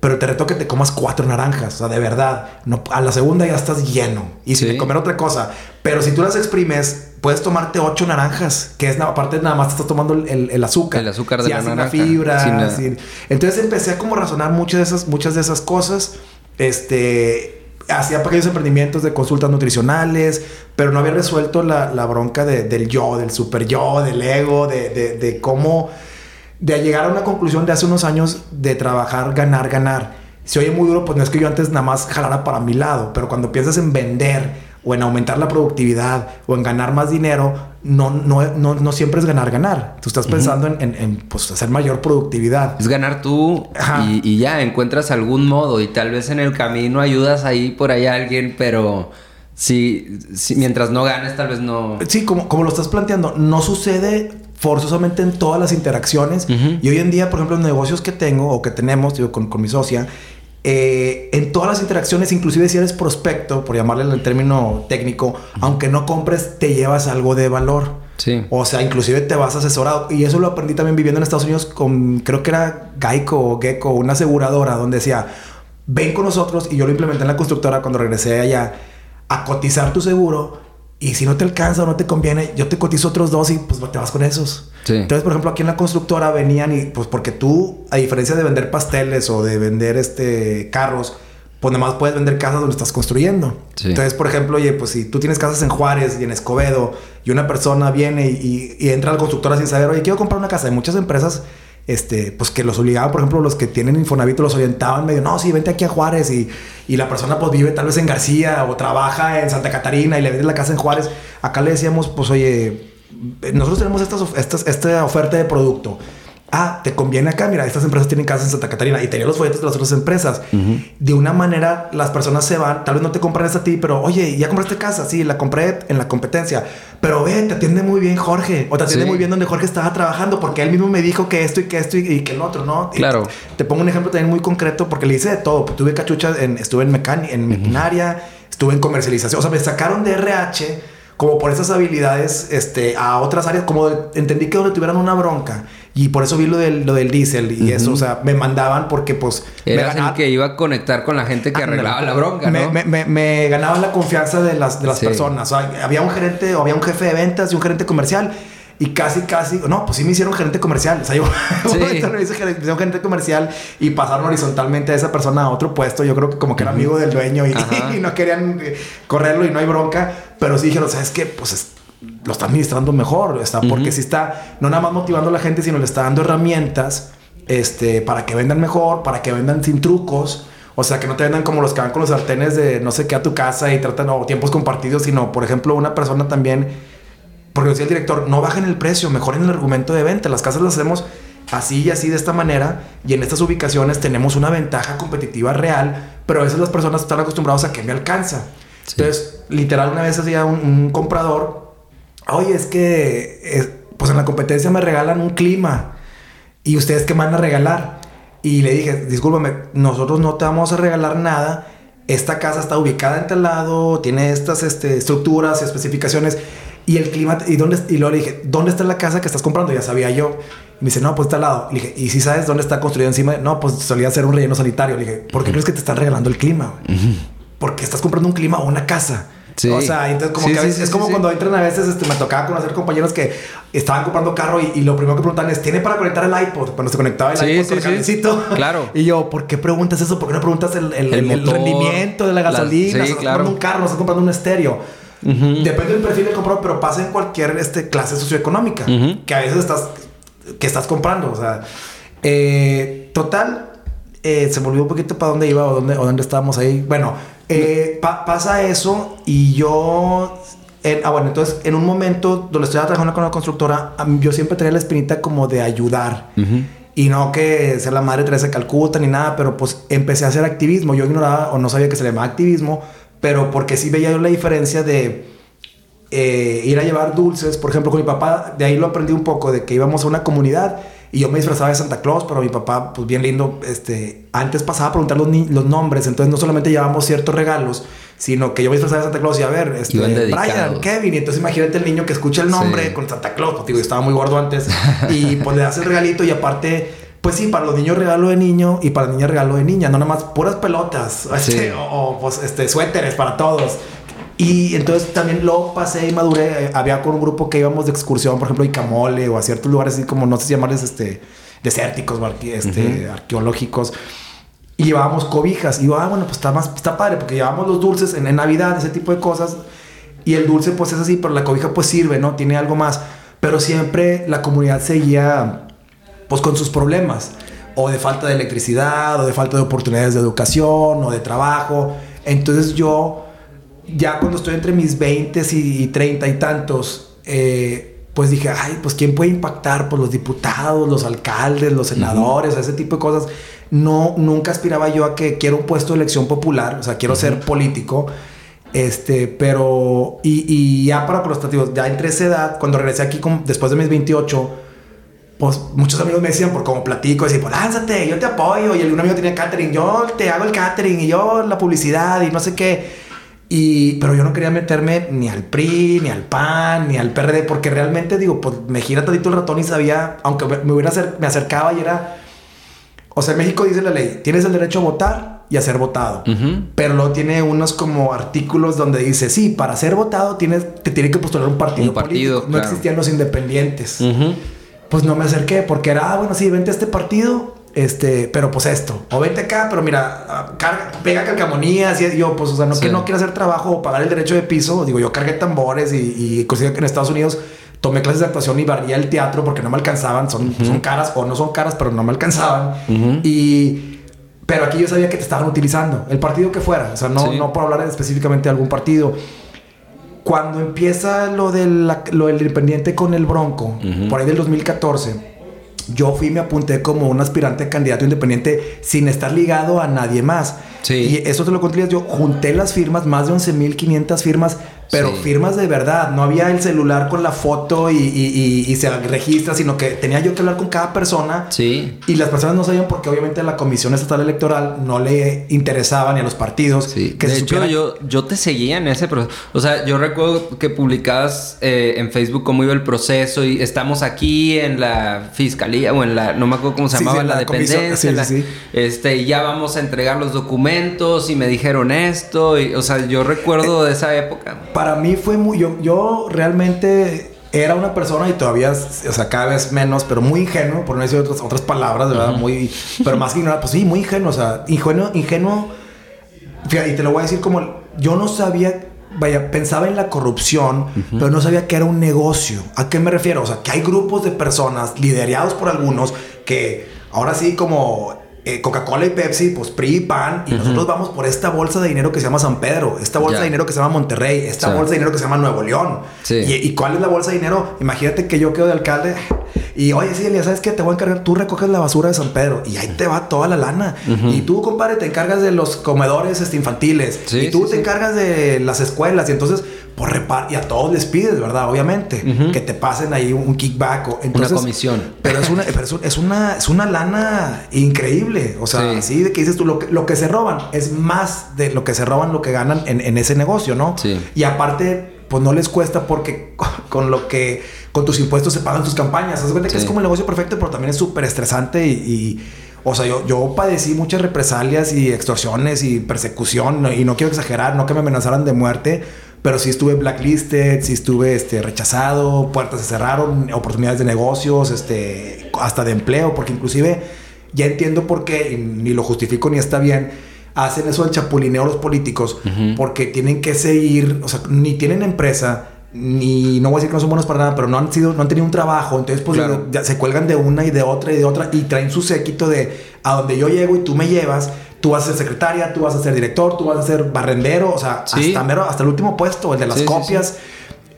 Pero te reto que te comas cuatro naranjas, o sea, de verdad. No, a la segunda ya estás lleno. Y si comer otra cosa. Pero si tú las exprimes, puedes tomarte ocho naranjas, que es aparte nada más te estás tomando el, azúcar. El azúcar de la naranja. fibra. Entonces empecé a como razonar muchas de esas, muchas de esas cosas. Este hacía pequeños emprendimientos de consultas nutricionales, pero no había resuelto la, bronca del yo, del super yo, del ego, de, de, cómo, de llegar a una conclusión de hace unos años de trabajar, ganar, ganar. Se oye muy duro, pues no es que yo antes nada más jalara para mi lado, pero cuando piensas en vender o en aumentar la productividad o en ganar más dinero, no, no, no, no siempre es ganar, ganar. Tú estás pensando en, en, pues, hacer mayor productividad. Es ganar tú y, ya encuentras algún modo y tal vez en el camino ayudas ahí por ahí a alguien, pero si, si mientras no ganes, tal vez no. Sí, como, como lo estás planteando, no sucede forzosamente en todas las interacciones. Y hoy en día, por ejemplo, los negocios que tengo o que tenemos digo, con, con mi socia, eh, en todas las interacciones, inclusive si eres prospecto, por llamarle el término técnico, aunque no compres, te llevas algo de valor. Sí. O sea, inclusive te vas asesorado. Y eso lo aprendí también viviendo en Estados Unidos con, creo que era Geico o Gecko, una aseguradora, donde decía, ven con nosotros. Y yo lo implementé en la constructora cuando regresé allá, a cotizar tu seguro Y si no te alcanza o no te conviene, yo te cotizo otros dos y pues te vas con esos. Entonces, por ejemplo, aquí en la constructora venían y pues porque tú, a diferencia de vender pasteles o de vender este carros, pues nada más puedes vender casas donde estás construyendo. Entonces, por ejemplo, oye, pues si tú tienes casas en Juárez y en Escobedo y una persona viene y, y entra al constructora sin saber, oye, quiero comprar una casa. Hay muchas empresas este, pues que los obligaban, por ejemplo, los que tienen Infonavit los orientaban medio, no, sí, vente aquí a Juárez y, y, la persona pues vive tal vez en García o trabaja en Santa Catarina y le vende la casa en Juárez. Acá le decíamos, pues oye, nosotros tenemos estas, estas, esta oferta de producto ah, te conviene acá, mira, estas empresas tienen casas en Santa Catarina y tenía los folletos de las otras empresas. De una manera, las personas se van, tal vez no te compran esta a ti, pero oye, ¿ya compraste casa? Sí, la compré en la competencia. Pero ve, te atiende muy bien Jorge, o te atiende muy bien donde Jorge estaba trabajando, porque él mismo me dijo que esto y que esto y, que el otro, ¿no? Claro. te, pongo un ejemplo también muy concreto, porque le hice de todo. Tuve cachuchas, en, estuve en, mecánica, en maquinaria, estuve en comercialización, o sea, me sacaron de RH como por esas habilidades este, a otras áreas, como entendí que donde tuvieran una bronca y por eso vi lo del, lo del diésel y eso, o sea, me mandaban porque pues... Era el que iba a conectar con la gente que arreglaba la bronca, ¿no? Me, me, me, ganaba la confianza de las, de las personas, o sea, había un gerente o había un jefe de ventas y un gerente comercial y casi, casi, no, pues sí me hicieron gerente comercial. O sea, yo sí. me hice gerente, gerente comercial y pasaron horizontalmente a esa persona a otro puesto. Yo creo que como que era amigo del dueño y, y, no querían eh, correrlo y no hay bronca. Pero sí dijeron, ¿sabes qué? Pues lo está administrando mejor, está, porque si está no nada más motivando a la gente, sino le está dando herramientas este, para que vendan mejor, para que vendan sin trucos. O sea, que no te vendan como los que van con los sartenes de no sé qué a tu casa y tratan o tiempos compartidos, sino, por ejemplo, una persona también porque decía el director, no bajen el precio, mejoren el argumento de venta. Las casas las hacemos así y así de esta manera y en estas ubicaciones tenemos una ventaja competitiva real, pero a veces las personas están acostumbradas a que me alcanza. Entonces, literal, una vez hacía un, comprador, oye, es que pues en la competencia me regalan un clima y ustedes qué van a regalar. Y le dije, discúlpame, nosotros no te vamos a regalar nada. Esta casa está ubicada en tal lado, tiene estas este, estructuras y especificaciones y el clima, ¿y, dónde, y luego le dije, ¿dónde está la casa que estás comprando? Ya sabía yo. Y me dice, no, pues está al lado. Le dije, ¿y si sabes dónde está construido encima? No, pues solía ser un relleno sanitario. Le dije, ¿por qué crees que te están regalando el clima? Porque estás comprando un clima o una casa. O sea, entonces como que a veces, es como cuando entran a veces, este, me tocaba conocer compañeros que estaban comprando carro y, lo primero que preguntan es, ¿tiene para conectar el iPod? Cuando se conectaba el iPod con el Claro. Y yo, ¿por qué preguntas eso? ¿Por qué no preguntas el, el, rendimiento de la gasolina? La, estás comprando un carro, no estás comprando un estéreo. Depende del perfil del comprador, pero pasa en cualquier este, clase socioeconómica. Que a veces estás... Que estás comprando. O sea... Eh, total... Eh, se volvió un poquito para dónde iba o dónde, o dónde estábamos ahí. Bueno, eh, pasa eso y yo... ah, bueno, entonces en un momento donde estoy trabajando con la constructora, yo siempre tenía la espinita como de ayudar. Y no que sea la madre Teresa Calcuta ni nada, pero pues empecé a hacer activismo. Yo ignoraba o no sabía que se le llamaba activismo, pero porque sí veía yo la diferencia de eh, ir a llevar dulces. Por ejemplo, con mi papá, de ahí lo aprendí un poco, de que íbamos a una comunidad y yo me disfrazaba de Santa Claus, pero mi papá, pues bien lindo, este, antes pasaba a preguntar los, los nombres, entonces no solamente llevábamos ciertos regalos, sino que yo me disfrazaba de Santa Claus y a ver, este, Brian, Kevin, y entonces imagínate el niño que escucha el nombre con Santa Claus, pues digo, yo estaba muy gordo antes, y pues le das el regalito y aparte pues sí, para los niños regalo de niño y para la niña regalo de niña, no nada más puras pelotas este, o, pues este suéteres para todos. Y entonces también lo pasé y maduré. Había con un grupo que íbamos de excursión, por ejemplo, a Icamole o a ciertos lugares así como, no sé si llamarles este, desérticos o este, arqueológicos. Y llevábamos cobijas. Y yo, ah, bueno, pues está, más, está padre porque llevábamos los dulces en, en Navidad, ese tipo de cosas. Y el dulce pues es así, pero la cobija pues sirve, ¿no? Tiene algo más. Pero siempre la comunidad seguía pues con sus problemas, o de falta de electricidad, o de falta de oportunidades de educación, o de trabajo. Entonces yo, ya cuando estoy entre mis 20 y 30 y tantos, eh, pues dije, ay, pues ¿quién puede impactar? Pues los diputados, los alcaldes, los senadores, ese tipo de cosas. No, nunca aspiraba yo a que quiero un puesto de elección popular, o sea, quiero ser político. Este, pero, y, y ya para los ya entre esa edad, cuando regresé aquí con, después de mis 28, pues muchos amigos me decían, por como platico, decían, pues lánzate, yo te apoyo. Y un amigo tenía catering, yo te hago el catering y yo la publicidad y no sé qué. Y, pero yo no quería meterme ni al PRI, ni al PAN, ni al PRD, porque realmente digo, pues me gira todito el ratón y sabía, aunque me, hubiera me acercaba y era. O sea, en México dice la ley: tienes el derecho a votar y a ser votado. Pero luego tiene unos como artículos donde dice, sí, para ser votado tienes, te tiene que postular un partido, Un partido, político. No claro. existían los independientes. Ujú. Pues no me acerqué porque era, ah, bueno, sí, vente a este partido, este, pero pues esto. O vente acá, pero mira, ah, carga, pega calcamonías y yo, pues, o sea, no Sí. que no quiero hacer trabajo o pagar el derecho de piso. Digo, yo cargué tambores y, y que en Estados Unidos tomé clases de actuación y barría el teatro porque no me alcanzaban. Son, son caras o no son caras, pero no me alcanzaban. Y... Pero aquí yo sabía que te estaban utilizando, el partido que fuera, o sea, no, Sí. no por hablar específicamente de algún partido. Cuando empieza lo, de la- lo del Independiente con el Bronco, por ahí del 2014, yo fui y me apunté como un aspirante candidato independiente sin estar ligado a nadie más. Sí. Y eso te lo conté, yo junté las firmas, más de 11.500 firmas, pero Sí. firmas de verdad. No había el celular con la foto y, y- y- y se registra, sino que tenía yo que hablar con cada persona. Sí. Y las personas no sabían porque obviamente la Comisión Estatal Electoral no le interesaba ni a los partidos. Sí, que de se hecho supiera- yo, yo te seguía en ese proceso. O sea, yo recuerdo que publicabas eh, en Facebook cómo iba el proceso y estamos aquí en la fiscalía o en la, no me acuerdo cómo se Sí, llamaba, sí, la, la dependencia. sí, la-. Este, y ya vamos a entregar los documentos y me dijeron esto. Y, o sea, yo recuerdo de esa época. Para mí fue muy. Yo, yo realmente era una persona y todavía, o sea, cada vez menos, pero muy ingenuo, por no decir otras, otras palabras, de verdad, muy. Pero más que ignorante, pues sí, muy ingenuo, o sea, ingenuo, ingenuo. Fíjate, y te lo voy a decir como. Yo no sabía. Vaya, pensaba en la corrupción, pero no sabía que era un negocio. ¿A qué me refiero? O sea, que hay grupos de personas liderados por algunos que ahora sí como eh, Coca-Cola y Pepsi, pues PRI y PAN, y nosotros vamos por esta bolsa de dinero que se llama San Pedro, esta bolsa de dinero que se llama Monterrey, esta Sí. bolsa de dinero que se llama Nuevo León. Sí. Y, ¿y cuál es la bolsa de dinero? Imagínate que yo quedo de alcalde y, oye, sí, Elías, ¿sabes qué? Te voy a encargar, tú recoges la basura de San Pedro y ahí te va toda la lana. Y tú, compadre, te encargas de los comedores este, infantiles Sí, y tú te encargas de las escuelas y entonces, por repar y a todos les pides, ¿verdad? Obviamente, que te pasen ahí un kickback o entonces, comisión. Pero es una, pero es, un- es una, es una lana increíble. O sea, Sí. así de que dices tú, lo que, lo que se roban es más de lo que se roban, lo que ganan en, en ese negocio, ¿no? Sí. Y aparte, pues no les cuesta porque con lo que, con tus impuestos se pagan tus campañas. Haz cuenta que es como el negocio perfecto, pero también es súper estresante y, y, o sea, yo, yo padecí muchas represalias y extorsiones y persecución y no quiero exagerar, no que me amenazaran de muerte, pero sí estuve blacklisted, sí estuve este, rechazado, puertas se cerraron, oportunidades de negocios, este, hasta de empleo, porque inclusive ya entiendo por qué, y ni lo justifico ni está bien, hacen eso del chapulineo los políticos, porque tienen que seguir, o sea, ni tienen empresa, ni no voy a decir que no son buenos para nada, pero no han sido, no han tenido un trabajo, entonces pues Claro. ya se cuelgan de una y de otra y de otra y traen su séquito de a donde yo llego y tú me llevas, tú vas a ser secretaria, tú vas a ser director, tú vas a ser barrendero, o sea, Sí. hasta mero, hasta el último puesto, el de las Sí, copias.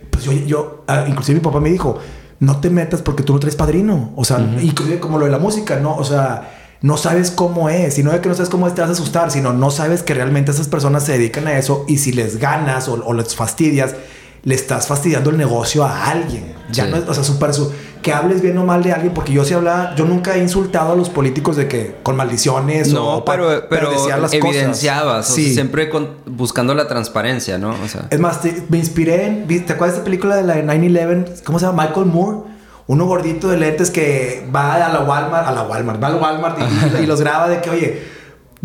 Pues yo, yo ah, inclusive mi papá me dijo, no te metas porque tú no traes padrino, o sea, inclusive como lo de la música, no, o sea, no sabes cómo es, y no es que no sabes cómo es, te vas a asustar, sino no sabes que realmente esas personas se dedican a eso y si les ganas o, o les fastidias, le estás fastidiando el negocio a alguien. Ya Sí. no es, o sea, súper su, que hables bien o mal de alguien, porque yo sí hablaba, yo nunca he insultado a los políticos de que con maldiciones No, o pa- pero, pero, decía las evidenciabas. cosas. o sea, siempre con- buscando la transparencia, ¿no? O sea. Es más, te- me inspiré en. ¿Te acuerdas de esta película de la de 9-11? ¿Cómo se llama? Michael Moore. Uno gordito de lentes que va a la Walmart, a la Walmart, va al Walmart y, y los graba de que, oye,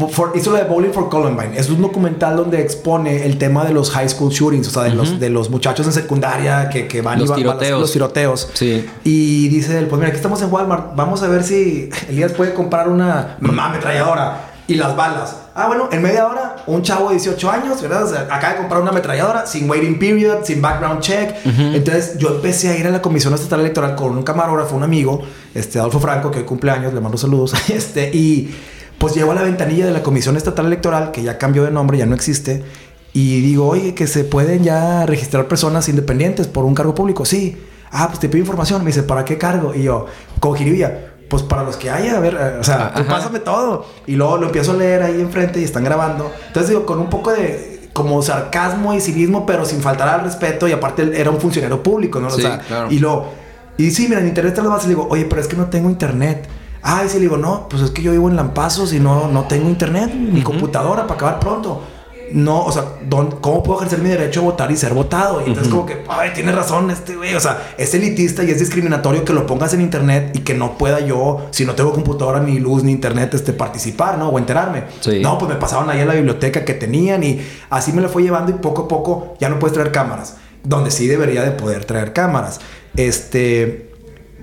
for- hizo la de Bowling for Columbine. Es un documental donde expone el tema de los high school shootings, o sea, de, los, de los muchachos en secundaria que, que van Los y van- tiroteos. los tiroteos. Sí. Y dice él, pues mira, aquí estamos en Walmart, vamos a ver si Elías puede comprar una mamá ametralladora y las balas. Ah, bueno, en media hora, un chavo de 18 años, ¿verdad? O sea, acaba de comprar una ametralladora sin waiting period, sin background check. Entonces yo empecé a ir a la Comisión Estatal Electoral con un camarógrafo, un amigo, este Adolfo Franco, que hoy cumpleaños, le mando saludos. Este, y pues llego a la ventanilla de la Comisión Estatal Electoral, que ya cambió de nombre, ya no existe. Y digo, oye, que se pueden ya registrar personas independientes por un cargo público. Sí. Ah, pues te pido información. Me dice, ¿para qué cargo? Y yo, como jiribilla, pues para los que haya, a ver, eh, o sea, tú pásame todo. Y luego lo empiezo a leer ahí enfrente y están grabando. Entonces digo, con un poco de como sarcasmo y civismo, pero sin faltar al respeto. Y aparte era un funcionario público, ¿no? Sí, o sea, claro. y lo, y sí, mira, en internet te lo vas y digo, oye, pero es que no tengo internet. Ah, y sí, le digo, no, pues es que yo vivo en Lampazos y no, no tengo internet, ni computadora para acabar pronto. no, o sea, ¿cómo puedo ejercer mi derecho a votar y ser votado? Y entonces como que, ay, tiene razón este güey, o sea, es elitista y es discriminatorio que lo pongas en internet y que no pueda yo, si no tengo computadora, ni luz, ni internet, este, participar, ¿no? O enterarme. No, pues me pasaban ahí a la biblioteca que tenían y así me lo fue llevando y poco a poco ya no puedes traer cámaras, donde sí debería de poder traer cámaras. Este...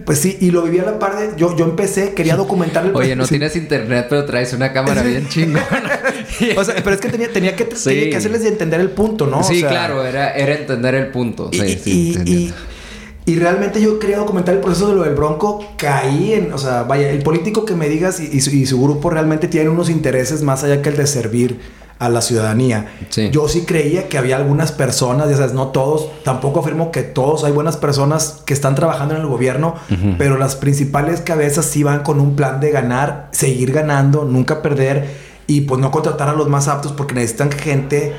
Pues sí, y lo viví a la par de. Yo, yo empecé, quería documentar el Oye, no tienes internet, pero traes una cámara bien chingona. o sea, pero es que tenía, tenía, que, tenía que hacerles entender el punto, ¿no? Sí, claro, era, era entender el punto. Y, sí, sí, y, y, realmente yo quería documentar el proceso de lo del Bronco. Caí en. O sea, vaya, el político que me digas y, su, su grupo realmente tienen unos intereses más allá que el de servir a la ciudadanía. Yo sí creía que había algunas personas, ya sabes, no todos, tampoco afirmo que todos, hay buenas personas que están trabajando en el gobierno, pero las principales cabezas sí van con un plan de ganar, seguir ganando, nunca perder y pues no contratar a los más aptos porque necesitan gente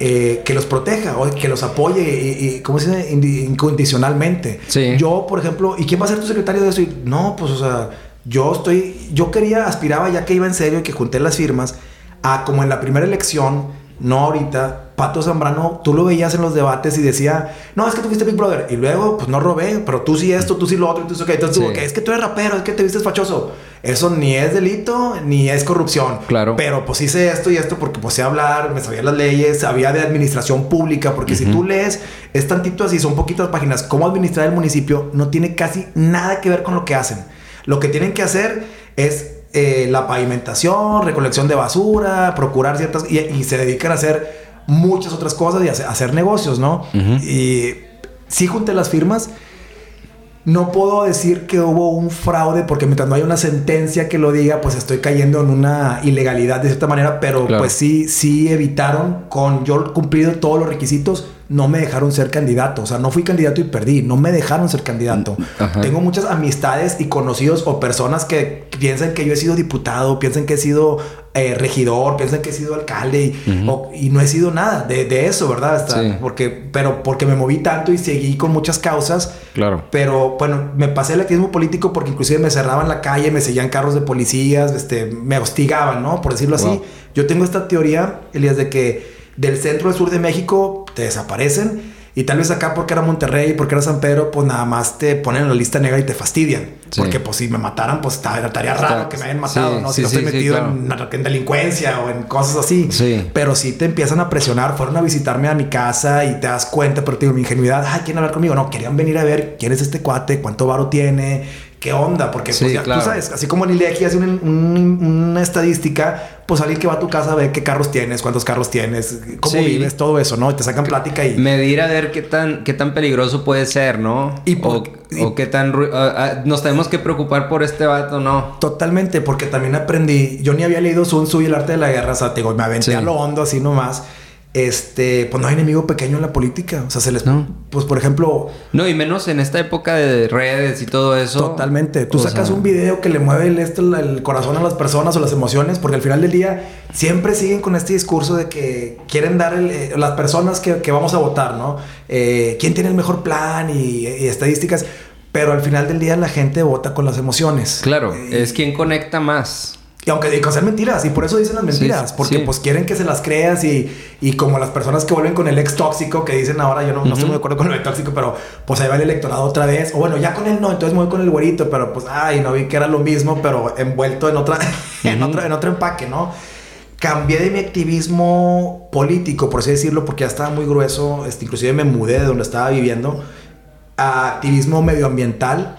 eh, que los proteja o que los apoye, y, ¿cómo se dice? Incondicionalmente. Yo, por ejemplo, ¿y quién va a ser tu secretario de eso? no, pues, o sea, yo estoy, yo quería, aspiraba ya que iba en serio y que junté las firmas a como en la primera elección, no ahorita, Pato Zambrano, tú lo veías en los debates y decía, no, es que tú fuiste Big Brother. Y luego, pues no robé, pero tú sí esto, tú sí lo otro, y tú sí, Entonces, tú, es que tú eres rapero, es que te vistes fachoso. Eso ni es delito, ni es corrupción. Claro. Pero pues hice esto y esto porque pues sé hablar, me sabía las leyes, sabía de administración pública, porque si tú lees, es tantito así, son poquitas páginas, cómo administrar el municipio, no tiene casi nada que ver con lo que hacen. Lo que tienen que hacer es eh, la pavimentación, recolección de basura, procurar ciertas... Y, se dedican a hacer muchas otras cosas y a hacer, negocios, ¿no? Y sí junté las firmas. No puedo decir que hubo un fraude porque mientras no hay una sentencia que lo diga, pues estoy cayendo en una ilegalidad de cierta manera, pero pues sí, sí evitaron con yo cumplido todos los requisitos no me dejaron ser candidato. O sea, no fui candidato y perdí. No me dejaron ser candidato. Tengo muchas amistades y conocidos o personas que piensan que yo he sido diputado, piensan que he sido eh, regidor, piensan que he sido alcalde y, no he sido nada de, eso, ¿verdad? porque, pero porque me moví tanto y seguí con muchas causas. Claro. Pero bueno, me pasé el activismo político porque inclusive me cerraban la calle, me seguían carros de policías, este, me hostigaban, ¿no? Por decirlo así. Yo tengo esta teoría, Elías, de que del centro al sur de México te desaparecen. Y tal vez acá porque era Monterrey, porque era San Pedro, pues nada más te ponen en la lista negra y te fastidian. Porque pues si me mataran, pues estaría raro que me hayan matado, ¿no? si no estoy metido en, delincuencia o en cosas así. Pero si te empiezan a presionar. Fueron a visitarme a mi casa y te das cuenta, pero te digo, mi ingenuidad, ay, ¿quieren hablar conmigo? No, querían venir a ver quién es este cuate, cuánto varo tiene, qué onda, porque pues ya tú sabes, así como en ILEGI hace una estadística, pues alguien que va a tu casa ve qué carros tienes, cuántos carros tienes, cómo vives, todo eso, ¿no? Y te sacan plática y... Medir a ver qué tan, qué tan peligroso puede ser, ¿no? Y o, qué tan... nos tenemos que preocupar por este vato, ¿no? Totalmente, porque también aprendí, yo ni había leído Sun Tzu y el arte de la guerra, o sea, te digo, me aventé a lo hondo así nomás este, pues no hay enemigo pequeño en la política. O sea, se les. No. Pues por ejemplo. No, y menos en esta época de redes y todo eso. Totalmente. Tú sacas un video que le mueve el, este, el corazón a las personas o las emociones, porque al final del día siempre siguen con este discurso de que quieren dar eh, las personas que, vamos a votar, ¿no? Eh, ¿Quién tiene el mejor plan y, estadísticas? Pero al final del día la gente vota con las emociones. Claro, eh, es quien conecta más. Y aunque digan ser mentiras, y por eso dicen las mentiras, porque pues quieren que se las creas y, y, como las personas que vuelven con el ex tóxico que dicen ahora, yo no, no estoy muy de acuerdo con el ex tóxico, pero pues ahí va el electorado otra vez, o bueno, ya con él no, entonces me voy con el güerito, pero pues, ay, no vi que era lo mismo, pero envuelto en otra, en otro, en otro empaque, ¿no? Cambié de mi activismo político, por así decirlo, porque ya estaba muy grueso, este, inclusive me mudé de donde estaba viviendo, a activismo medioambiental.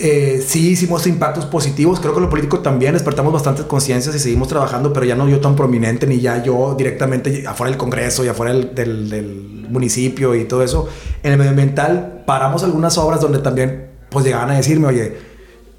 Eh, sí hicimos impactos positivos. Creo que lo político también despertamos bastantes conciencias y seguimos trabajando, pero ya no yo tan prominente, ni ya yo directamente afuera del Congreso y afuera del, municipio y todo eso. En el medioambiental paramos algunas obras donde también pues llegaban a decirme, oye,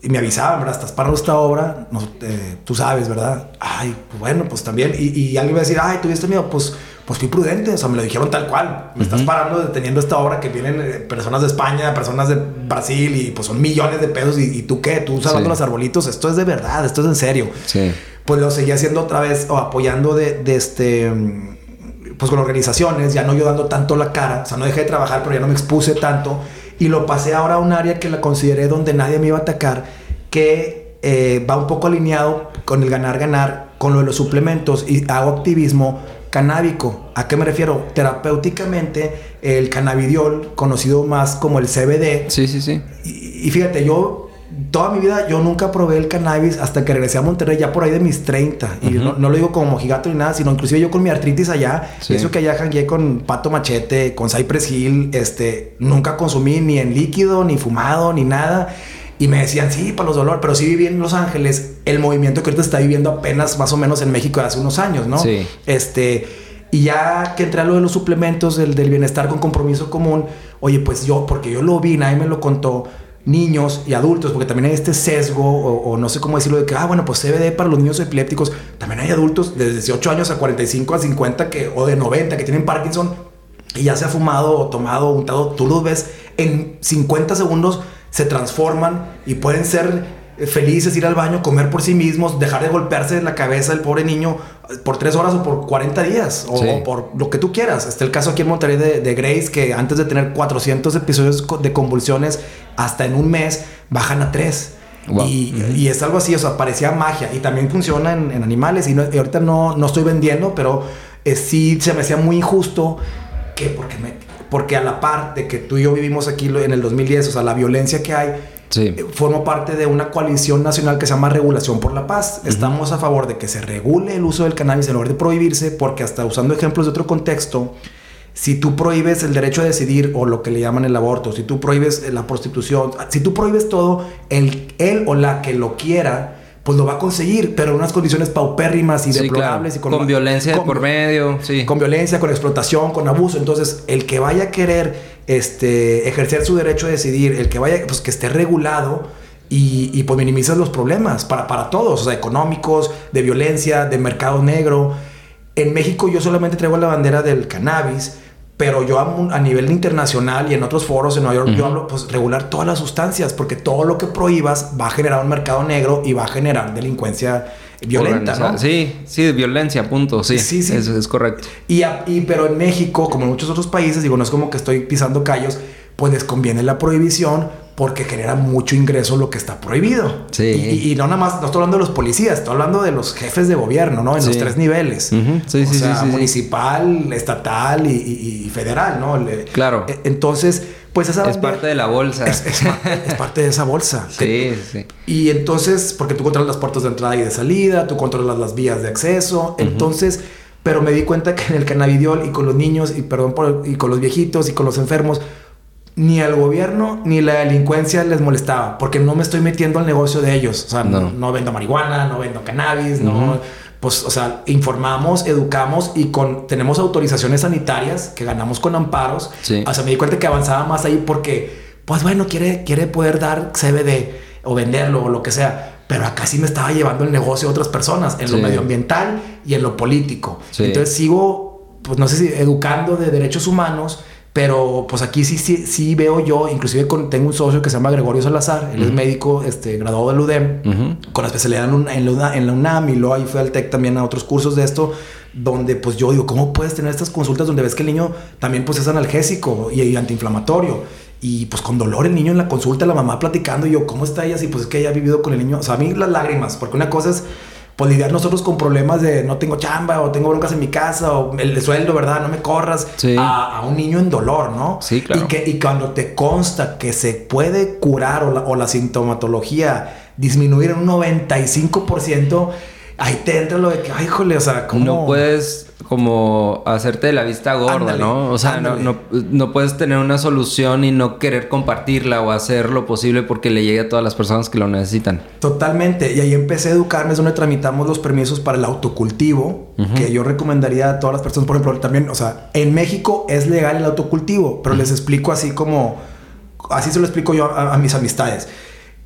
y me avisaban, ¿verdad? Estás parando esta obra, no, eh, tú sabes, ¿verdad? Ay, pues bueno, pues también. Y, y alguien va a decir, ay, ¿tuviste miedo? Pues pues fui prudente, o sea, me lo dijeron tal cual. Me estás parando deteniendo esta obra que vienen eh, personas de España, personas de Brasil y pues son millones de pesos. ¿Y, tú qué? Tú salvando los arbolitos. Esto es de verdad, esto es en serio. Sí. Pues lo seguí haciendo otra vez o apoyando de, este pues con organizaciones, ya no yo dando tanto la cara, o sea, no dejé de trabajar, pero ya no me expuse tanto y lo pasé ahora a un área que la consideré donde nadie me iba a atacar, que eh, va un poco alineado con el ganar-ganar, con lo de los suplementos y hago activismo canábico. ¿A qué me refiero? Terapéuticamente, el cannabidiol, conocido más como el CBD. Sí, sí, sí. Y, fíjate, yo toda mi vida yo nunca probé el cannabis hasta que regresé a Monterrey ya por ahí de mis 30. Y no, lo digo como mojigato ni nada, sino inclusive yo con mi artritis allá, eso que allá jangué con Pato Machete, con Cypress Hill, este, nunca consumí ni en líquido, ni fumado, ni nada. Y me decían, sí, para los dolores, pero sí viví en Los Ángeles el movimiento que ahorita está viviendo apenas más o menos en México hace unos años, ¿no? Sí. Este, y ya que entré a lo de los suplementos, del, del bienestar con compromiso común, oye, pues yo, porque yo lo vi, nadie me lo contó, niños y adultos, porque también hay este sesgo, o, no sé cómo decirlo, de que, ah, bueno, pues CBD para los niños epilépticos, también hay adultos de 18 años a 45 a 50 que, o de 90 que tienen Parkinson y ya se ha fumado o tomado o untado, tú los ves en 50 segundos se transforman y pueden ser eh, felices, ir al baño, comer por sí mismos, dejar de golpearse la cabeza del pobre niño eh, por tres horas o por 40 días o, por lo que tú quieras. Está el caso aquí en Monterrey de, Grace que antes de tener 400 episodios de convulsiones hasta en un mes bajan a tres. Y, es algo así, o sea, parecía magia. Y también funciona en, animales. Y, ahorita no, no estoy vendiendo, pero eh, sí se me hacía muy injusto que porque me porque a la par de que tú y yo vivimos aquí en el 2010, o sea, la violencia que hay, sí. Eh, formo parte de una coalición nacional que se llama Regulación por la Paz. Estamos a favor de que se regule el uso del cannabis en lugar de prohibirse, porque hasta usando ejemplos de otro contexto, si tú prohíbes el derecho a decidir o lo que le llaman el aborto, si tú prohíbes la prostitución, si tú prohíbes todo, el, él o la que lo quiera, pues lo va a conseguir, pero en unas condiciones paupérrimas y deplorables. Y con, violencia por medio, sí. Con violencia, con explotación, con abuso. Entonces, el que vaya a querer este, ejercer su derecho a decidir, el que vaya, pues que esté regulado y, y pues minimizas los problemas para, para todos, o sea, económicos, de violencia, de mercado negro. En México yo solamente traigo la bandera del cannabis, pero yo a, nivel internacional y en otros foros en Nueva York, yo hablo, pues regular todas las sustancias, porque todo lo que prohíbas va a generar un mercado negro y va a generar delincuencia violenta, ¿no? Sí, sí, violencia, punto, sí. Sí, sí. Eso es correcto. Y, y, pero en México, como en muchos otros países, digo, no es como que estoy pisando callos, pues les conviene la prohibición porque genera mucho ingreso lo que está prohibido. Sí. Y, no nada más, no estoy hablando de los policías, estoy hablando de los jefes de gobierno, ¿no? En los tres niveles. Sí, sí, sea, municipal, estatal y, federal, ¿no? Claro. E, entonces, pues esa... Es parte de la bolsa. Es, parte de esa bolsa. sí, sí. Y entonces, porque tú controlas las puertas de entrada y de salida, tú controlas las vías de acceso, entonces... Pero me di cuenta que en el cannabidiol y con los niños, y perdón, por, y con los viejitos y con los enfermos, ni al gobierno ni la delincuencia les molestaba, porque no me estoy metiendo al negocio de ellos. O sea, no, vendo marihuana, no vendo cannabis, no. Pues, o sea, informamos, educamos y con, tenemos autorizaciones sanitarias que ganamos con amparos. O sea, me di cuenta que avanzaba más ahí porque, pues bueno, quiere, quiere poder dar CBD o venderlo o lo que sea. Pero acá sí me estaba llevando el negocio a otras personas, en lo medioambiental y en lo político. Entonces sigo, pues no sé si educando de derechos humanos pero pues aquí sí, sí, sí veo yo, inclusive tengo un socio que se llama Gregorio Salazar, él es médico, este, graduado del UDEM, con la especialidad en, la, en la UNAM y luego ahí fue al TEC también a otros cursos de esto, donde pues yo digo, ¿cómo puedes tener estas consultas donde ves que el niño también pues es analgésico y, antiinflamatorio? Y pues con dolor el niño en la consulta, la mamá platicando, y yo, ¿cómo está ella? Y pues es que ella ha vivido con el niño, o sea, a mí las lágrimas, porque una cosa es pues lidiar nosotros con problemas de no tengo chamba o tengo broncas en mi casa o el sueldo, ¿verdad? No me corras a, un niño en dolor, ¿no? Sí, claro. Y, que, y cuando te consta que se puede curar o la, o la sintomatología disminuir en un 95%, ahí te entra lo de que, ay, jole, o sea, ¿cómo? No puedes como hacerte la vista gorda, ¿no? O sea, no, no, puedes tener una solución y no querer compartirla o hacer lo posible porque le llegue a todas las personas que lo necesitan. Totalmente. Y ahí empecé a educarme, es donde tramitamos los permisos para el autocultivo, que yo recomendaría a todas las personas, por ejemplo, también, o sea, en México es legal el autocultivo, pero les explico así como, así se lo explico yo a, mis amistades.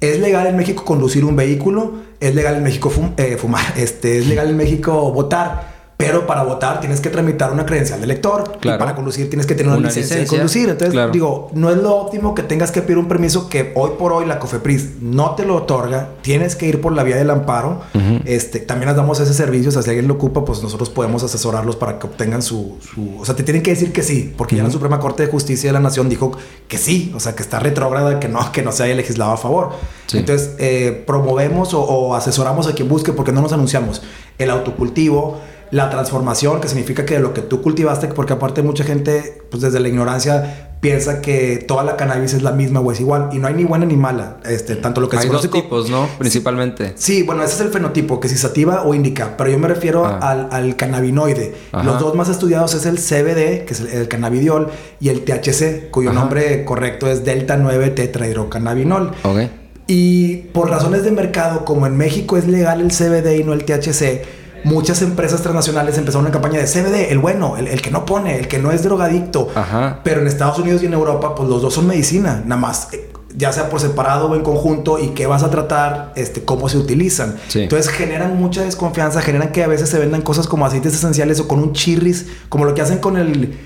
Es legal en México conducir un vehículo, es legal en México eh, fumar, este, es legal en México votar pero para votar tienes que tramitar una credencial de elector. Y para conducir tienes que tener una, licencia, de conducir. Entonces, digo, no es lo óptimo que tengas que pedir un permiso que hoy por hoy la COFEPRIS no te lo otorga. Tienes que ir por la vía del amparo. este, también nos damos ese servicio. O sea, si alguien lo ocupa, pues nosotros podemos asesorarlos para que obtengan su... o sea, te tienen que decir que sí. Porque ya la Suprema Corte de Justicia de la Nación dijo que sí. O sea, que está retrógrada, que no, que no se haya legislado a favor. Entonces, eh, promovemos o, o asesoramos a quien busque porque no nos anunciamos. El autocultivo la transformación, que significa que de lo que tú cultivaste, porque aparte mucha gente, pues desde la ignorancia, piensa que toda la cannabis es la misma o es igual. Y no hay ni buena ni mala. Este, tanto lo que Hay dos tipos, ¿no? Principalmente. Sí, bueno, ese es el fenotipo, que si sativa o indica. Pero yo me refiero Ah. al, al cannabinoide. Ajá. Los dos más estudiados es el CBD, que es el, el cannabidiol, y el THC, cuyo Ajá. nombre correcto es delta 9 tetrahidrocannabinol. Ok. Y por razones de mercado, como en México es legal el CBD y no el THC, muchas empresas transnacionales empezaron una campaña de CBD, el bueno, el, el que no pone, el que no es drogadicto. Ajá. Pero en Estados Unidos y en Europa, pues los dos son medicina, nada más. eh, Ya sea por separado o en conjunto, y qué vas a tratar, este, cómo se utilizan. Sí. Entonces generan mucha desconfianza, generan que a veces se vendan cosas como aceites esenciales o con un chirris, como lo que hacen con el.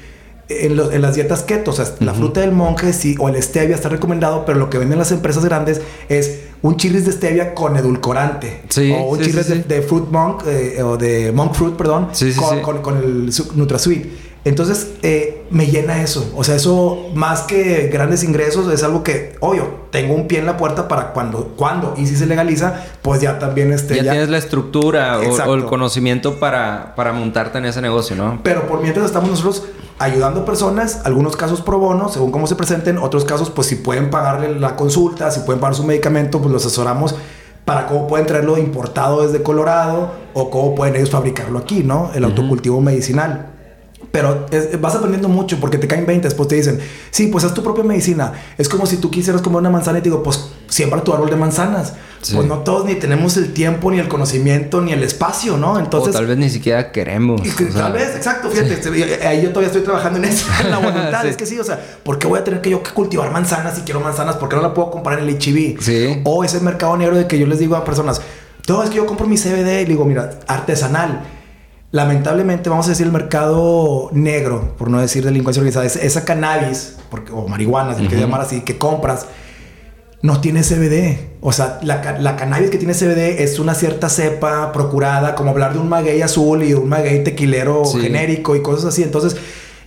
En, los- en las dietas keto, o sea, la fruta del monje sí, o el stevia está recomendado, pero lo que venden las empresas grandes es un chirris de stevia con edulcorante. Sí, o un sí, chirris sí, de, de fruit monk, eh, o de monk fruit, perdón, con, con- con el NutraSweet. Entonces, eh, me llena eso. O sea, eso más que grandes ingresos es algo que, obvio, tengo un pie en la puerta para cuando, cuando y si se legaliza, pues ya también este, ya, ya- tienes la estructura o- el conocimiento para, para montarte en ese negocio, ¿no? Pero por mientras estamos nosotros ayudando personas, algunos casos pro bono, según cómo se presenten, otros casos, pues si pueden pagarle la consulta, si pueden pagar su medicamento, pues los asesoramos para cómo pueden traerlo importado desde Colorado o cómo pueden ellos fabricarlo aquí, ¿no? El autocultivo medicinal. Pero es- vas aprendiendo mucho porque te caen 20, después te dicen, sí, pues haz tu propia medicina. Es como si tú quisieras comer una manzana y te digo, pues siembra tu árbol de manzanas. Sí. Pues no todos ni tenemos el tiempo, ni el conocimiento, ni el espacio, ¿no? Entonces, o tal vez ni siquiera queremos. y o sea, tal vez, exacto, fíjate, este, ahí yo todavía estoy trabajando en eso, en la voluntad, Sí. es que sí, o sea, ¿por qué voy a tener que yo que cultivar manzanas si quiero manzanas? ¿Por qué no la puedo comprar en el HB? Sí. O ese mercado negro de que yo les digo a personas, todo es que yo compro mi CBD y le digo, mira, artesanal. Lamentablemente, vamos a decir el mercado negro, por no decir delincuencia organizada, es- esa cannabis, porque, o marihuana, si le quieres Ujú. llamar así, que compras, no tiene CBD. O sea, la, ca- la cannabis que tiene CBD es una cierta cepa procurada, como hablar de un maguey azul y un maguey tequilero Sí. genérico y cosas así. Entonces,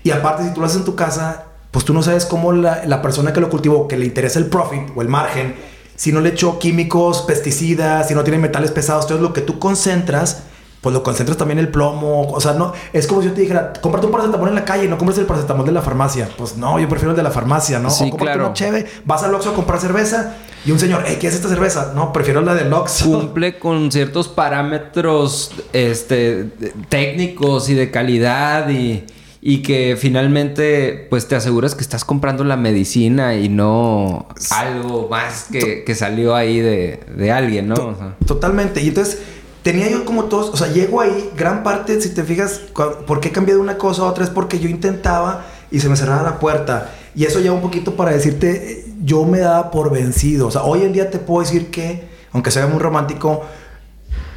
y aparte, si tú lo haces en tu casa, pues tú no sabes cómo la, la persona que lo cultivó, que le interesa el profit o el margen, si no le echó químicos, pesticidas, si no tiene metales pesados, entonces lo que tú concentras, pues lo concentras también el plomo. O sea, no, es como si yo te dijera, cómprate un paracetamol en la calle, no compres el paracetamol de la farmacia. Pues no, yo prefiero el de la farmacia, ¿no? Sí, o claro. una cheve, vas al Oxxo a comprar cerveza y un señor, hey, ¿qué es esta cerveza? No, prefiero la del Oxxo. cumple con ciertos parámetros este, técnicos y de calidad y, y que finalmente pues te aseguras que estás comprando la medicina y no algo más que, que salió ahí de, de alguien, ¿no? O sea, Totalmente. Y entonces tenía yo como todos, o sea, llego ahí, gran parte, si te fijas, por qué he cambiado de una cosa a otra es porque yo intentaba y se me cerraba la puerta. Y eso ya un poquito para decirte, eh, yo me daba por vencido. O sea, hoy en día te puedo decir que, aunque sea muy romántico,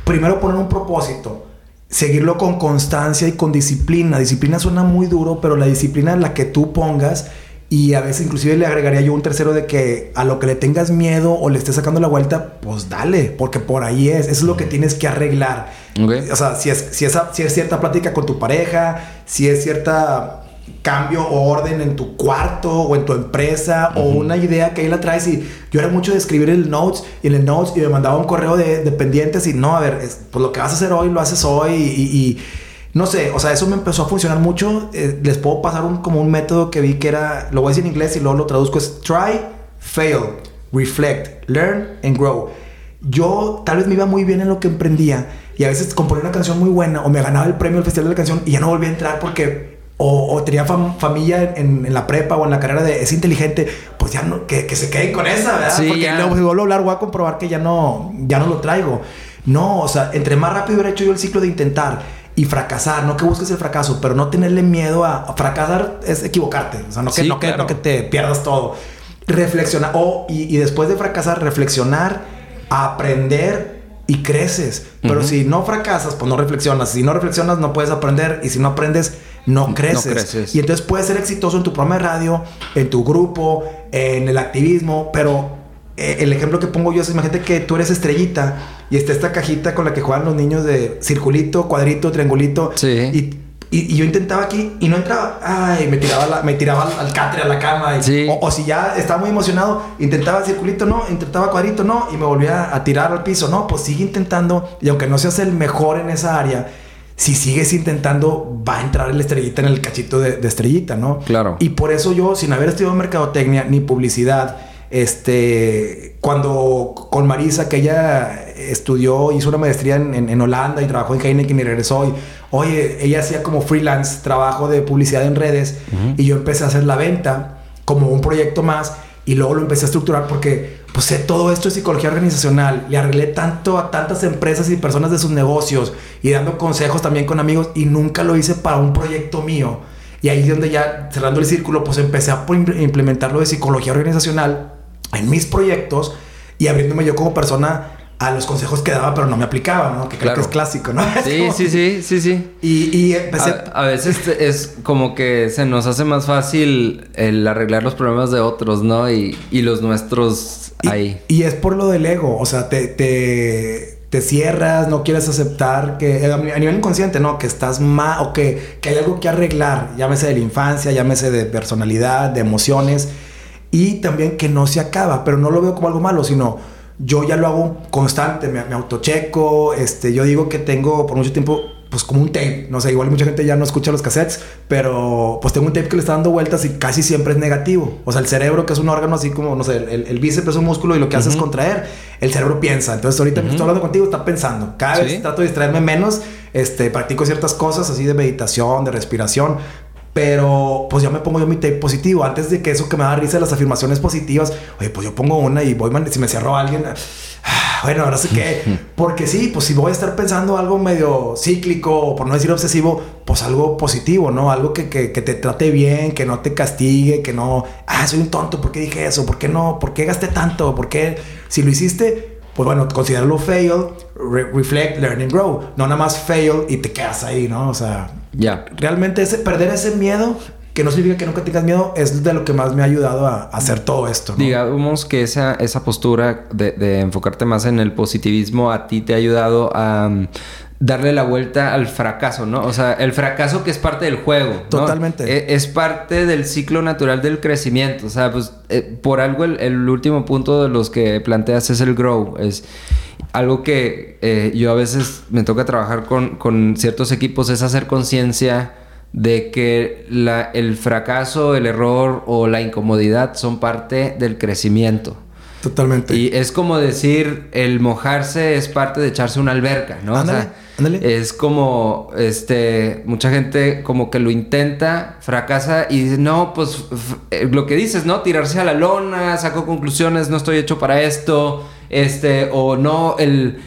primero poner un propósito. Seguirlo con constancia y con disciplina. Disciplina suena muy duro, pero la disciplina es la que tú pongas. Y a veces inclusive le agregaría yo un tercero de que a lo que le tengas miedo o le estés sacando la vuelta, pues dale, porque por ahí es. Eso es lo que tienes que arreglar. O sea, si es, si, esa- si es cierta plática con tu pareja, si es cierta cambio o orden en tu cuarto o en tu empresa o una idea que ahí la traes y yo era mucho de escribir el notes y en el notes y me mandaba un correo de, de pendientes y no, a ver, es- pues lo que vas a hacer hoy lo haces hoy y no sé, o sea, eso me empezó a funcionar mucho. Eh, les puedo pasar un, como un método que vi que era, lo voy a decir en inglés y luego lo traduzco, es try, fail, reflect, learn and grow. Yo tal vez me iba muy bien en lo que emprendía y a veces componía una canción muy buena o me ganaba el premio del Festival de la Canción y ya no volví a entrar porque o, o tenía fam- familia en, en la prepa o en la carrera de es inteligente, pues ya no, que, que se queden con esa, ¿verdad? Sí, porque ya. luego si vuelvo a hablar voy a comprobar que ya no, ya no lo traigo. No, o sea, entre más rápido hubiera hecho yo el ciclo de intentar y fracasar, no que busques el fracaso, pero no tenerle miedo a, a fracasar es equivocarte, o sea, no que, Sí, no, que, no que te pierdas todo. Reflexionar, o y, y después de fracasar, reflexionar, aprender y creces. Pero si no fracasas, pues no reflexionas. Si no reflexionas, no puedes aprender. Y si no aprendes, no creces. creces. Y entonces puedes ser exitoso en tu programa de radio, en tu grupo, en el activismo, pero eh, el ejemplo que pongo yo es, imagínate que tú eres estrellita y está esta cajita con la que juegan los niños de circulito, cuadrito, triangulito. Sí. Y, y- y yo intentaba aquí y no entraba. Ay, me tiraba, la- me tiraba al, al catre, a la cama. y- Sí. o, o si ya estaba muy emocionado, intentaba circulito, no, intentaba cuadrito, no, y me volvía a tirar al piso, no, pues sigue intentando. Y aunque no seas el mejor en esa área, si sigues intentando, va a entrar el estrellita en el cachito de, de estrellita, ¿no? Claro. Y por eso yo, sin haber estudiado mercadotecnia ni publicidad, este, cuando con Marisa, que ella estudió, hizo una maestría en, en, Holanda y trabajó en Heineken y regresó. Y, oye, ella hacía como freelance trabajo de publicidad en redes y yo empecé a hacer la venta como un proyecto más y luego lo empecé a estructurar porque pues sé todo esto de psicología organizacional, le arreglé tanto a tantas empresas y personas de sus negocios y dando consejos también con amigos y nunca lo hice para un proyecto mío. Y ahí es donde ya cerrando el círculo, pues empecé a implementar lo de psicología organizacional en mis proyectos y abriéndome yo como persona a los consejos que daba, pero no me aplicaba, ¿no? Que creo que es clásico, ¿no? Sí, sí, sí, sí, sí. Y, y empecé... A, a, veces es como que se nos hace más fácil el arreglar los problemas de otros, ¿no? Y, y los nuestros ahí. Y, es por lo del ego, o sea, te, te, te cierras, no quieres aceptar que a nivel inconsciente, ¿no? Que estás mal o que, que hay algo que arreglar, llámese de la infancia, llámese de personalidad, de emociones y también que no se acaba, pero no lo veo como algo malo, sino yo ya lo hago constante, me, me autocheco, este, yo digo que tengo por mucho tiempo pues como un tape, no sé, igual mucha gente ya no escucha los cassettes, pero pues tengo un tape que le está dando vueltas y casi siempre es negativo. O sea, el cerebro, que es un órgano así como, no sé, el, el bíceps es un músculo y lo que hace es contraer, el cerebro piensa. Entonces ahorita que estoy hablando contigo, está pensando. Cada vez trato de distraerme menos, este, practico ciertas cosas así de meditación, de respiración, pero pues ya me pongo yo mi tape positivo. Antes de que eso que me da risa las afirmaciones positivas, oye, pues yo pongo una y voy, si me cierro a alguien, ah, bueno, ahora sí que, porque sí, pues si voy a estar pensando algo medio cíclico, por no decir obsesivo, pues algo positivo, ¿no? Algo que, que, que, te trate bien, que no te castigue, que no, ah, soy un tonto, ¿por qué dije eso? ¿Por qué no? ¿Por qué gasté tanto? ¿Por qué? Si lo hiciste, pues bueno, considéralo fail, reflect, learn and grow. No nada más fail y te quedas ahí, ¿no? O sea, ya. Realmente ese, perder ese miedo, que no significa que nunca tengas miedo, es de lo que más me ha ayudado a, hacer todo esto. Digamos que esa, esa postura de, enfocarte más en el positivismo a ti te ha ayudado a um, darle la vuelta al fracaso, ¿no? O sea, el fracaso que es parte del juego. Totalmente. E, es, parte del ciclo natural del crecimiento. O sea, pues eh, por algo el, el, último punto de los que planteas es el grow. Es algo que eh, yo a veces me toca trabajar con, con ciertos equipos es hacer conciencia de que la, el fracaso, el error o la incomodidad son parte del crecimiento. Totalmente. Y es como decir, el mojarse es parte de echarse una alberca, ¿no? Ándale, o sea, es como, este, mucha gente como que lo intenta, fracasa y dice, no, pues eh, lo que dices, ¿no? Tirarse a la lona, saco conclusiones, no estoy hecho para esto, este, o no, el,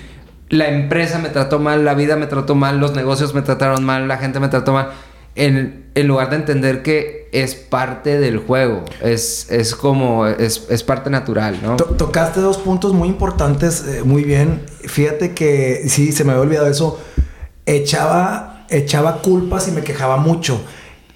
la empresa me trató mal, la vida me trató mal, los negocios me trataron mal, la gente me trató mal. En, en lugar de entender que es parte del juego, es, es como, es, es parte natural, ¿no? tocaste dos puntos muy importantes, eh, muy bien. Fíjate que, sí, se me había olvidado eso, echaba, echaba culpas y me quejaba mucho.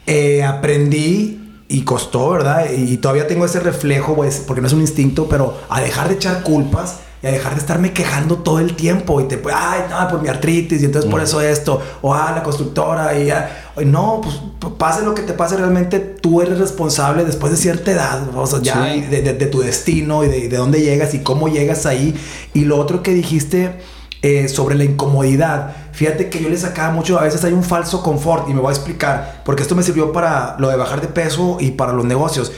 Eh, aprendí y costó, ¿verdad? Y todavía tengo ese reflejo, pues, porque no es un instinto, pero a dejar de echar culpas y a dejar de estarme quejando todo el tiempo y te, ay, no, por mi artritis y entonces por eso esto, o ah, la constructora y ya, no, pues pase lo que te pase, realmente tú eres responsable después de cierta edad, o sea, ya de, de, tu destino y de, de dónde llegas y cómo llegas ahí. Y lo otro que dijiste eh, sobre la incomodidad, Fíjate que yo le sacaba mucho, a veces hay un falso confort y me voy a explicar, porque esto me sirvió para lo de bajar de peso y para los negocios.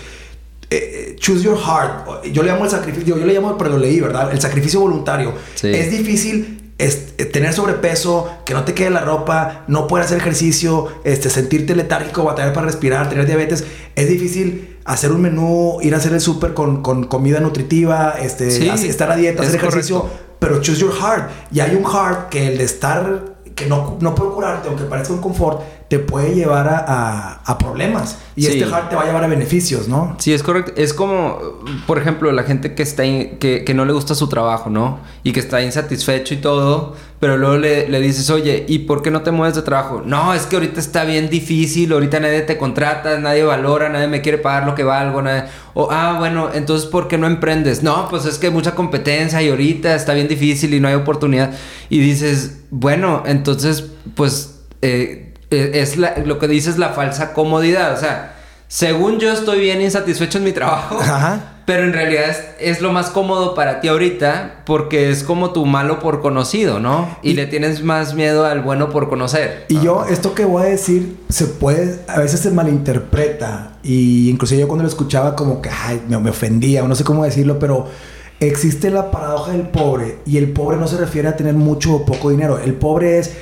Eh, choose your heart. Yo le llamo el sacrificio, yo le llamo, pero lo leí, ¿verdad? El sacrificio voluntario. Es difícil eh, tener sobrepeso, que no te quede la ropa, no poder hacer ejercicio, este, sentirte letárgico, batallar para respirar, tener diabetes. Es difícil hacer un menú, ir a hacer el súper con, con, comida nutritiva, este, estar a dieta, hacer ejercicio. Pero choose your heart. Y hay un heart que el de estar que no, no procurarte, aunque parezca un confort, te puede llevar a, a, problemas. Y este heart te va a llevar a beneficios, ¿no? Sí, es correcto. Es como, por ejemplo, la gente que, está que, que, no le gusta su trabajo, ¿no? Y que está insatisfecho y todo, pero luego le, le, dices, oye, ¿y por qué no te mueves de trabajo? No, es que ahorita está bien difícil, ahorita nadie te contrata, nadie valora, nadie me quiere pagar lo que valgo, nadie... O, ah, bueno, entonces, ¿por qué no emprendes? No, pues es que hay mucha competencia y ahorita está bien difícil y no hay oportunidad. Y dices, bueno, entonces, pues... Eh, eh, es lo que dices la falsa comodidad. O sea, según yo estoy bien insatisfecho en mi trabajo, pero en realidad es, es, lo más cómodo para ti ahorita porque es como tu malo por conocido, ¿no? Y, le tienes más miedo al bueno por conocer. Y yo, esto que voy a decir, se puede, a veces se malinterpreta. Y inclusive yo cuando lo escuchaba como que, ay, me, me ofendía, o no sé cómo decirlo, pero existe la paradoja del pobre. Y el pobre no se refiere a tener mucho o poco dinero. El pobre es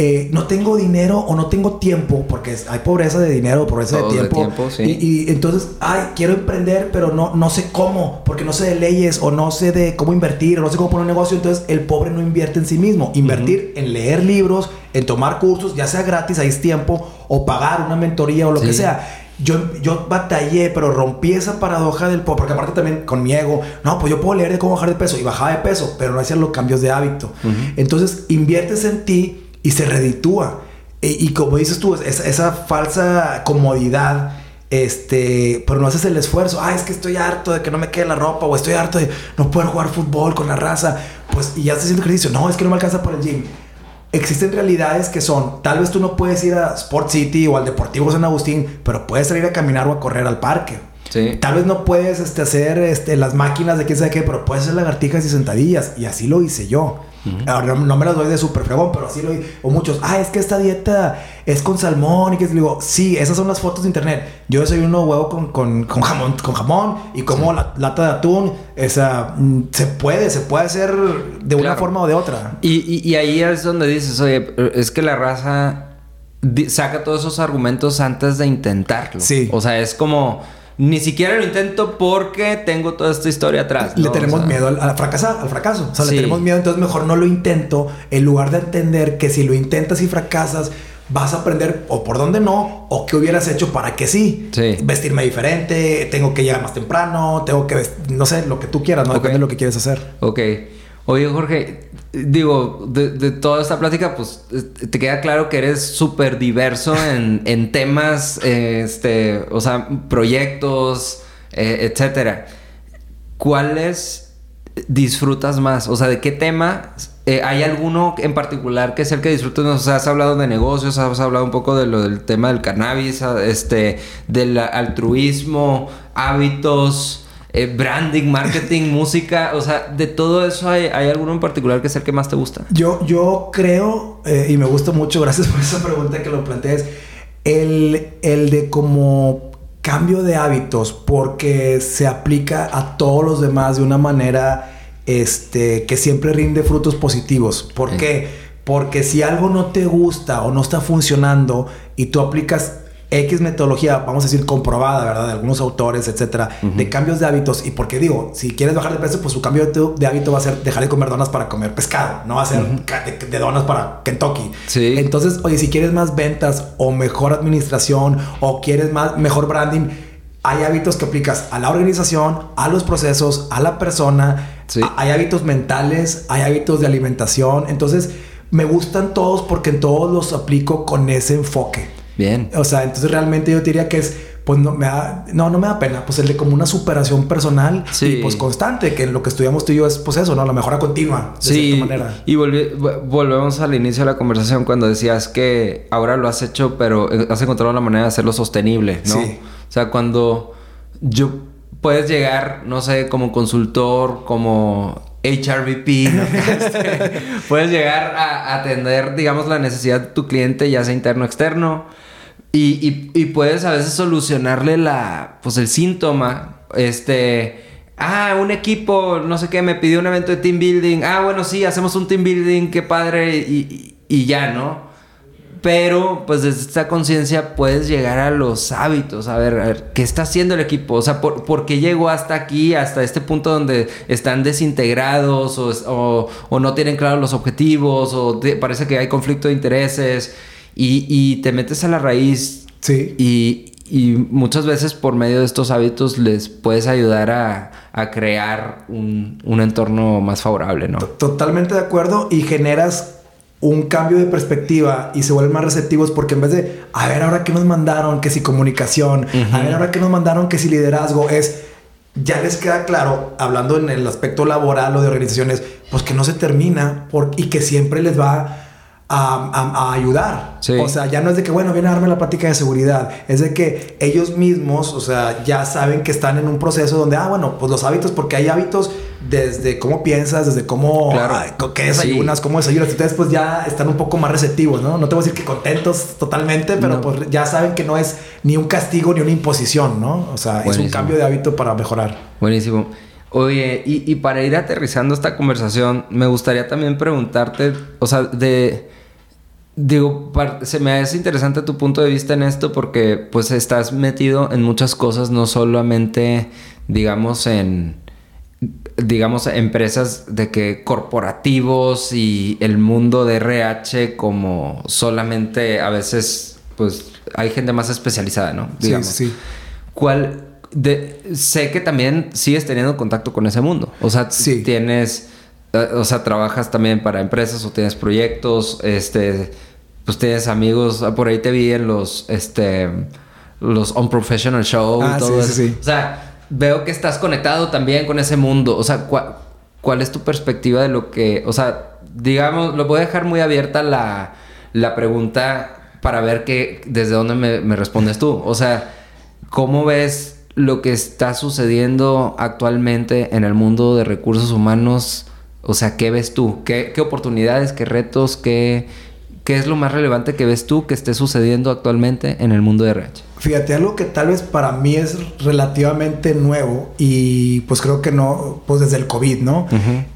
eh, no tengo dinero o no tengo tiempo, porque hay pobreza de dinero, pobreza de tiempo. y, entonces, ay, quiero emprender, pero no, no sé cómo, porque no sé de leyes o no sé de cómo invertir o no sé cómo poner un negocio. Entonces, el pobre no invierte en sí mismo. Invertir en leer libros, en tomar cursos, ya sea gratis, ahí es tiempo, o pagar una mentoría o lo que sea. Yo, yo batallé, pero rompí esa paradoja del pobre, porque aparte también con mi ego, no, pues yo puedo leer de cómo bajar de peso y bajaba de peso, pero no hacía los cambios de hábito. Entonces, inviertes en ti y se reditúa. E, y, como dices tú, esa, falsa comodidad, este, pero no haces el esfuerzo. Ah, es que estoy harto de que no me quede la ropa, o estoy harto de no poder jugar fútbol con la raza. Pues, y ya estás haciendo ejercicio. No, es que no me alcanza por el gym. Existen realidades que son, tal vez tú no puedes ir a Sport City o al Deportivo San Agustín, pero puedes salir a caminar o a correr al parque. Sí. Tal vez no puedes este, hacer este, las máquinas de quién sabe qué, pero puedes hacer lagartijas y sentadillas. Y así lo hice yo. Ahora no, me las doy de súper fregón, pero así lo doy. O muchos, ah, es que esta dieta es con salmón y que digo, sí, esas son las fotos de internet. Yo soy uno huevo con, con, con, jamón, con jamón y como la lata de atún. Esa mm, se puede, se puede hacer de una forma o de otra. Y, y, ahí es donde dices, oye, es que la raza saca todos esos argumentos antes de intentarlo. Sí. O sea, es como ni siquiera lo intento porque tengo toda esta historia atrás. Le tenemos miedo al, fracasar, al fracaso. O sea, le tenemos miedo, entonces mejor no lo intento en lugar de entender que si lo intentas y fracasas, vas a aprender o por dónde no, o qué hubieras hecho para que sí. Vestirme diferente, tengo que llegar más temprano, tengo que, no sé, lo que tú quieras, no depende de lo que quieres hacer. Ok. Oye, Jorge, digo, de, toda esta plática, pues te queda claro que eres súper diverso en, temas, este, o sea, proyectos, eh, etcétera. ¿Cuáles disfrutas más? O sea, ¿de qué tema? Eh, ¿Hay alguno en particular que es el que disfrutas? O sea, has hablado de negocios, has hablado un poco de lo del tema del cannabis, este, del altruismo, hábitos. Eh, branding, marketing, música, o sea, de todo eso hay, alguno en particular que es el que más te gusta. Yo, yo creo, eh, y me gusta mucho, gracias por esa pregunta que lo plantees, el, el de como cambio de hábitos, porque se aplica a todos los demás de una manera este, que siempre rinde frutos positivos. ¿Por qué? Porque si algo no te gusta o no está funcionando y tú aplicas X metodología, vamos a decir, comprobada, ¿verdad? De algunos autores, etcétera, de cambios de hábitos. Y porque digo, si quieres bajar de peso, pues su cambio de, hábito va a ser dejar de comer donas para comer pescado, no va a ser de, donas para Kentucky. Sí. Entonces, oye, si quieres más ventas o mejor administración o quieres más, mejor branding, hay hábitos que aplicas a la organización, a los procesos, a la persona. Sí. hay hábitos mentales, hay hábitos de alimentación. Entonces, me gustan todos porque en todos los aplico con ese enfoque. Bien. O sea, entonces realmente yo diría que es, pues no me da, no, no me da pena, pues el de como una superación personal y pues constante, que lo que estudiamos tú y yo es pues eso, ¿no? La mejora continua, de sí, cierta manera. Y volvemos al inicio de la conversación cuando decías que ahora lo has hecho, pero eh, has encontrado la manera de hacerlo sostenible, ¿no? Sí. O sea, cuando yo puedes llegar, no sé, como consultor, como HRVP, este, puedes llegar a atender, digamos, la necesidad de tu cliente, ya sea interno o externo y, y, puedes a veces solucionarle la, pues el síntoma, este, ah, un equipo, no sé qué, me pidió un evento de team building, ah, bueno, sí, hacemos un team building, qué padre, y, y ya, ¿no? Pero, pues desde esta conciencia puedes llegar a los hábitos, a ver, ¿qué está haciendo el equipo? O sea, ¿por, qué llegó hasta aquí, hasta este punto donde están desintegrados o, o, no tienen claros los objetivos o parece que hay conflicto de intereses? Y, te metes a la raíz. Sí. Y, muchas veces por medio de estos hábitos les puedes ayudar a, crear un, entorno más favorable, ¿no? Totalmente de acuerdo y generas un cambio de perspectiva y se vuelven más receptivos porque en vez de, a ver, ahora que nos mandaron, que si comunicación, a ver, ahora que nos mandaron, que si liderazgo, es, ya les queda claro, hablando en el aspecto laboral o de organizaciones, pues que no se termina por, y que siempre les va a, ayudar. O sea, ya no es de que, bueno, viene a darme la práctica de seguridad. Es de que ellos mismos, o sea, ya saben que están en un proceso donde, ah, bueno, pues los hábitos, porque hay hábitos desde cómo piensas, desde cómo, claro. qué desayunas, cómo desayunas. Entonces, pues ya están un poco más receptivos, ¿no? No te voy a decir que contentos totalmente, pero pues ya saben que no es ni un castigo ni una imposición, ¿no? O sea, es un cambio de hábito para mejorar. Buenísimo. Oye, y, y para ir aterrizando esta conversación, me gustaría también preguntarte, o sea, de Digo, se me hace interesante tu punto de vista en esto porque pues estás metido en muchas cosas, no solamente, digamos, en, digamos, empresas de que corporativos y el mundo de RH como solamente a veces, pues hay gente más especializada, ¿no? Digamos. Sí, sí. ¿Cuál, de, sé que también sigues teniendo contacto con ese mundo, o sea, tienes, eh, o sea, trabajas también para empresas o tienes proyectos, este pues tienes amigos, ah, por ahí te vi en los, este, los Unprofessional Show y ah, todo eso. O sea, veo que estás conectado también con ese mundo. O sea, ¿cuál, es tu perspectiva de lo que, o sea, digamos, lo voy a dejar muy abierta la, la pregunta para ver que, desde dónde me, me respondes tú. O sea, ¿cómo ves lo que está sucediendo actualmente en el mundo de recursos humanos? O sea, ¿qué ves tú? ¿Qué, qué oportunidades, qué retos, qué ¿Qué es lo más relevante que ves tú que esté sucediendo actualmente en el mundo de RH? Fíjate, algo que tal vez para mí es relativamente nuevo y pues creo que no, pues desde el COVID, ¿no?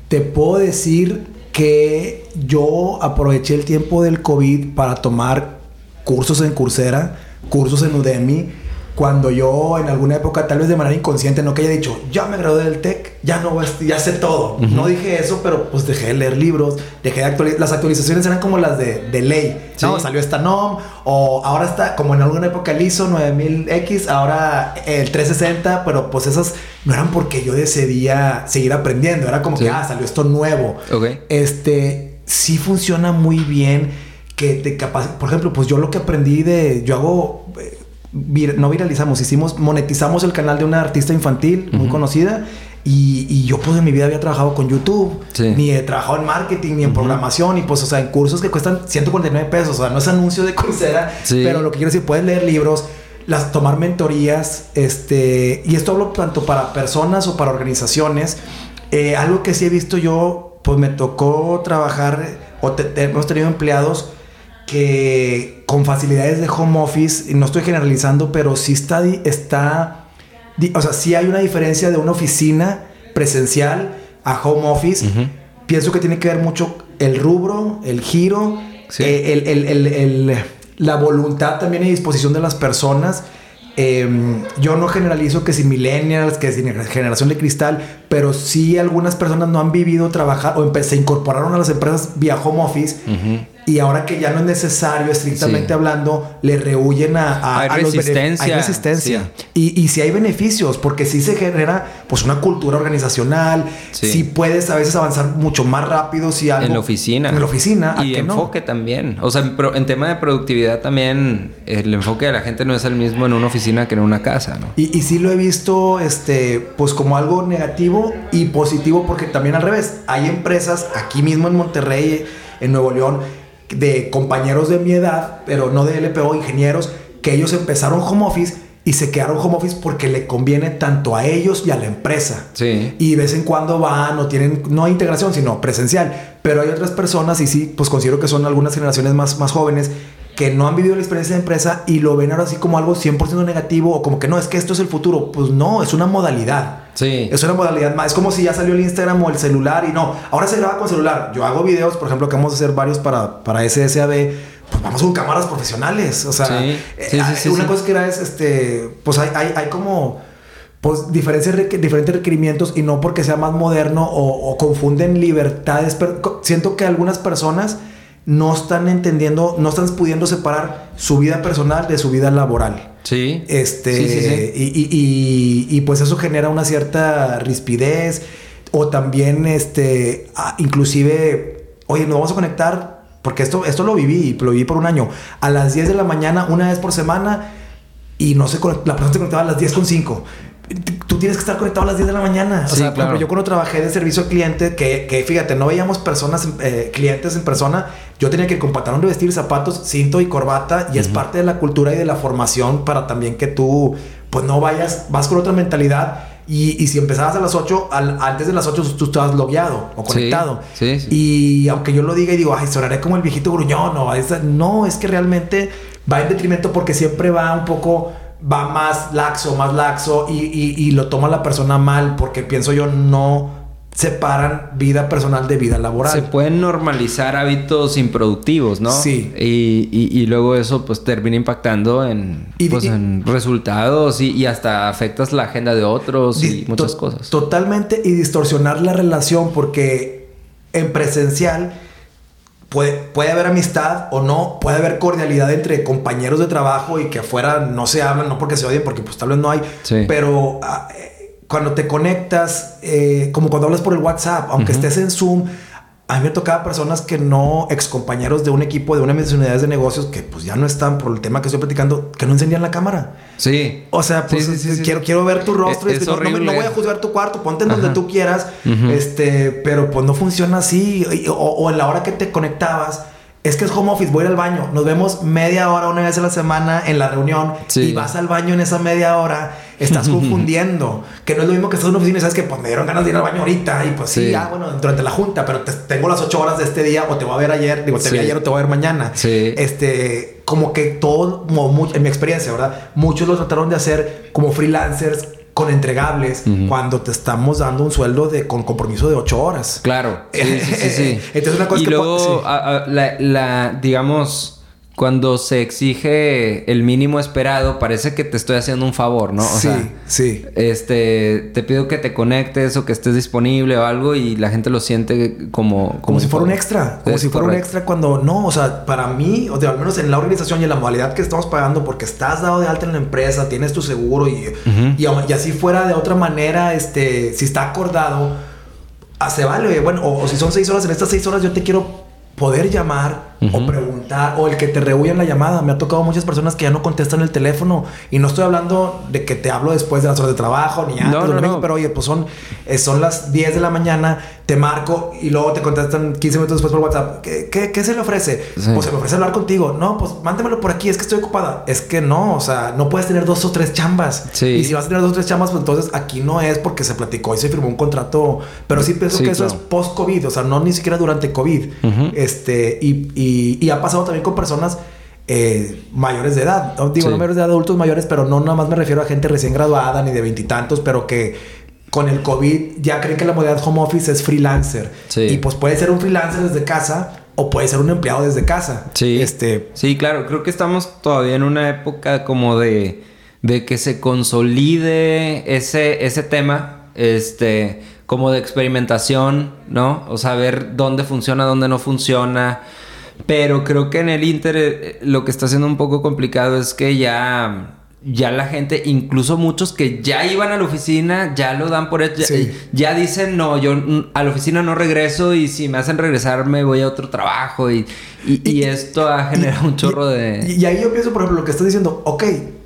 Te puedo decir que yo aproveché el tiempo del COVID para tomar cursos en Coursera, cursos en Udemy cuando yo en alguna época, tal vez de manera inconsciente, no que haya dicho, ya me gradué del TEC, ya no ya sé todo. No dije eso, pero pues dejé de leer libros, dejé de actualizar. Las actualizaciones eran como las de, de ley. No, salió esta NOM, o ahora está, como en alguna época el ISO 9000X, ahora el 360, pero pues esas no eran porque yo decidía seguir aprendiendo, era como que, ah, salió esto nuevo. Este, sí funciona muy bien que te capaz, por ejemplo, pues yo lo que aprendí de, yo hago no viralizamos, hicimos, monetizamos el canal de una artista infantil muy conocida. Y, yo pues en mi vida había trabajado con YouTube, ni he trabajado en marketing, ni en programación, y pues, o sea, en cursos que cuestan 149 pesos, o sea, no es anuncio de Coursera, pero lo que quiero decir, puedes leer libros, las, tomar mentorías, este, y esto hablo tanto para personas o para organizaciones. Eh, algo que sí he visto yo, pues me tocó trabajar, o hemos tenido empleados que con facilidades de home office, y no estoy generalizando, pero sí está, está, o sea, sí hay una diferencia de una oficina presencial a home office. Pienso que tiene que ver mucho el rubro, el giro, eh, el, la voluntad también y disposición de las personas. Em, yo no generalizo que si millennials, que si generación de cristal, pero sí algunas personas no han vivido trabajar o se incorporaron a las empresas vía home office y ahora que ya no es necesario, estrictamente hablando, le rehuyen a, hay resistencia. hay resistencia. Y, y si hay beneficios, porque sí se genera pues una cultura organizacional, sí. puedes a veces avanzar mucho más rápido si algo... En la oficina. En la oficina. Y enfoque también. O sea, en, tema de productividad también, el enfoque de la gente no es el mismo en una oficina que en una casa, ¿no? Y, y sí lo he visto, este, pues como algo negativo y positivo, porque también al revés, hay empresas aquí mismo en Monterrey, en Nuevo León, de compañeros de mi edad, pero no de LPO, ingenieros, que ellos empezaron home office y se quedaron home office porque le conviene tanto a ellos y a la empresa. Sí. Y de vez en cuando van o tienen, no integración, sino presencial. Pero hay otras personas, y sí, pues considero que son algunas generaciones más, más jóvenes, que no han vivido la experiencia de empresa y lo ven ahora así como algo 100% negativo o como que no, es que esto es el futuro. Pues no, es una modalidad. Sí. Es una modalidad más. Es como si ya salió el Instagram o el celular y no, ahora se graba con celular. Yo hago videos, por ejemplo, que vamos a hacer varios para, para SSAB. Pues vamos con cámaras profesionales. O sea, sí. Sí, una cosa que era es, este, pues hay, hay, hay como pues diferentes, diferentes requerimientos y no porque sea más moderno o, o confunden libertades. Pero siento que algunas personas no están entendiendo, no están pudiendo separar su vida personal de su vida laboral. Sí. Este, Y, pues eso genera una cierta rispidez o también, este, inclusive, oye, nos vamos a conectar, porque esto, esto lo viví, lo viví por un año, a las 10 de la mañana, una vez por semana, y no sé, la persona se conectaba a las 10 con 5 tú tienes que estar conectado a las 10 de la mañana. O sea, yo cuando trabajé de servicio al cliente, que, que fíjate, no veíamos personas, eh, clientes en persona, yo tenía que ir con pantalón de vestir, zapatos, cinto y corbata, y es parte de la cultura y de la formación para también que tú, pues no vayas, vas con otra mentalidad. Y, y si empezabas a las 8, antes de las 8 tú estabas logueado o conectado. Sí, sí, y aunque yo lo diga y digo, ay, sonaré como el viejito gruñón, no, no, es que realmente va en detrimento porque siempre va un poco va más laxo, más laxo y, y, lo toma la persona mal porque pienso yo no separan vida personal de vida laboral. Se pueden normalizar hábitos improductivos, ¿no? Sí. Y, y luego eso pues termina impactando en, pues, en resultados y, hasta afectas la agenda de otros y muchas cosas. Totalmente y distorsionar la relación porque en presencial Puede, haber amistad o no, puede haber cordialidad entre compañeros de trabajo y que afuera no se hablan, no porque se odien, porque pues tal vez no hay, pero ah, eh, cuando te conectas, eh, como cuando hablas por el WhatsApp, aunque estés en Zoom, a mí me tocaba personas que no, ex compañeros de un equipo, de una de mis unidades de negocios, que pues ya no están por el tema que estoy platicando, que no encendían la cámara. Sí. O sea, pues quiero, quiero ver tu rostro. y no, no, voy a juzgar tu cuarto, ponte en donde tú quieras. Este, pero pues no funciona así. O, o en la hora que te conectabas es que es home office, voy al baño. Nos vemos media hora, una vez a la semana en la reunión y vas al baño en esa media hora. Estás confundiendo. que no es lo mismo que estás en una oficina y sabes que pues me dieron ganas de ir al baño ahorita y pues sí, ah, bueno, durante la junta, pero tengo las ocho horas de este día o te voy a ver ayer, digo, te vi ayer o te voy a ver mañana. Sí. Este, como que todo, en mi experiencia, ¿verdad? Muchos lo trataron de hacer como freelancers con entregables cuando te estamos dando un sueldo de con compromiso de ocho horas. Claro. Sí, sí, sí, Entonces una cosa y luego, la, la, digamos cuando se exige el mínimo esperado, parece que te estoy haciendo un favor, ¿no? O sí, sí. Este, te pido que te conectes o que estés disponible o algo y la gente lo siente como... Como, si fuera un extra. Como si fuera un extra cuando no, o sea, para mí, o sea, al menos en la organización y en la modalidad que estamos pagando porque estás dado de alta en la empresa, tienes tu seguro y, y, así fuera de otra manera, este, si está acordado, ah, se vale, bueno, o si son seis horas, en estas seis horas yo te quiero poder llamar o preguntar o el que te rehuyan la llamada. Me ha tocado muchas personas que ya no contestan el teléfono y no estoy hablando de que te hablo después de las horas de trabajo ni antes, no, no, pero oye, pues son, eh, son las 10 de la mañana, te marco y luego te contestan 15 minutos después por WhatsApp. ¿Qué, qué, se le ofrece? Pues se me ofrece hablar contigo. No, pues mándemelo por aquí, es que estoy ocupada. Es que no, o sea, no puedes tener dos o tres chambas. Y si vas a tener dos o tres chambas, pues entonces aquí no es porque se platicó y se firmó un contrato. Pero sí pienso que eso es post-COVID, o sea, no ni siquiera durante COVID. Este, y, y, y ha pasado también con personas eh, mayores de edad. Digo, no mayores de edad, adultos mayores, pero no nada más me refiero a gente recién graduada ni de veintitantos, pero que con el COVID ya creen que la modalidad home office es freelancer. Y pues puede ser un freelancer desde casa o puede ser un empleado desde casa. Sí. Este... Sí, claro. Creo que estamos todavía en una época como de, de que se consolide ese, ese tema. Este como de experimentación, ¿no? O saber dónde funciona, dónde no funciona. Pero creo que en el Inter eh, lo que está siendo un poco complicado es que ya, ya la gente, incluso muchos que ya iban a la oficina, ya lo dan por hecho. Ya, dicen, no, yo a la oficina no regreso y si me hacen regresar me voy a otro trabajo. Y, y, esto ha generado un chorro de... Y ahí yo pienso, por ejemplo, lo que estás diciendo, ok,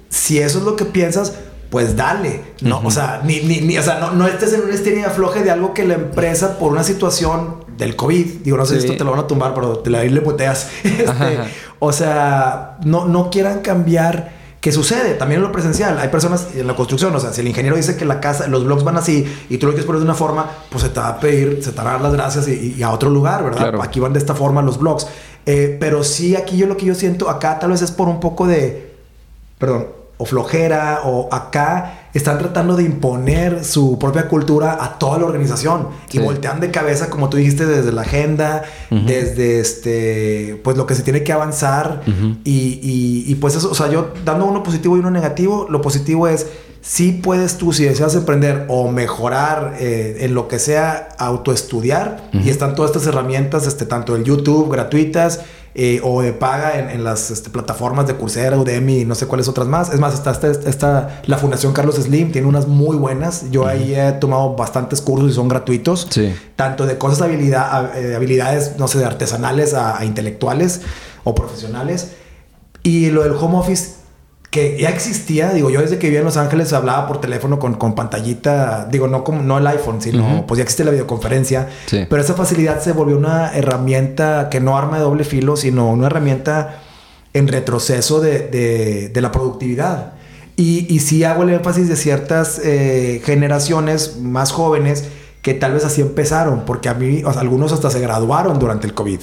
si eso es lo que piensas, pues dale, ¿no? O sea, ni, ni, o sea, no, no estés en un estilo y afloje de algo que la empresa, por una situación del COVID, digo, no sé si esto te lo van a tumbar, pero te la le puteas. Este, o sea, no, no quieran cambiar. ¿Qué sucede? También en lo presencial. Hay personas en la construcción, o sea, si el ingeniero dice que la casa, los blogs van así y tú lo quieres poner de una forma, pues se te va a pedir, se te va a dar las gracias y, a otro lugar, ¿verdad? Aquí van de esta forma los blogs. Eh, pero sí, aquí yo lo que yo siento acá tal vez es por un poco de, perdón, o flojera o acá están tratando de imponer su propia cultura a toda la organización y voltean de cabeza como tú dijiste desde la agenda desde este pues lo que se tiene que avanzar y, y, pues eso o sea yo dando uno positivo y uno negativo lo positivo es si puedes tú si deseas emprender o mejorar eh, en lo que sea autoestudiar y están todas estas herramientas este tanto el YouTube gratuitas eh, o de paga en, las este, plataformas de Coursera, Udemy no sé cuáles otras más. Es más, está, está, la Fundación Carlos Slim, tiene unas muy buenas. Yo ahí he tomado bastantes cursos y son gratuitos. Sí. Tanto de cosas de habilidad, eh, habilidades, no sé, de artesanales a, intelectuales o profesionales. Y lo del home office que ya existía, digo, yo desde que vivía en Los Ángeles hablaba por teléfono con, con pantallita, digo, no como no el iPhone, sino pues ya existe la videoconferencia, pero esa facilidad se volvió una herramienta que no arma de doble filo, sino una herramienta en retroceso de, de, la productividad. Y, y sí hago el énfasis de ciertas eh, generaciones más jóvenes que tal vez así empezaron, porque a mí, o sea, algunos hasta se graduaron durante el COVID.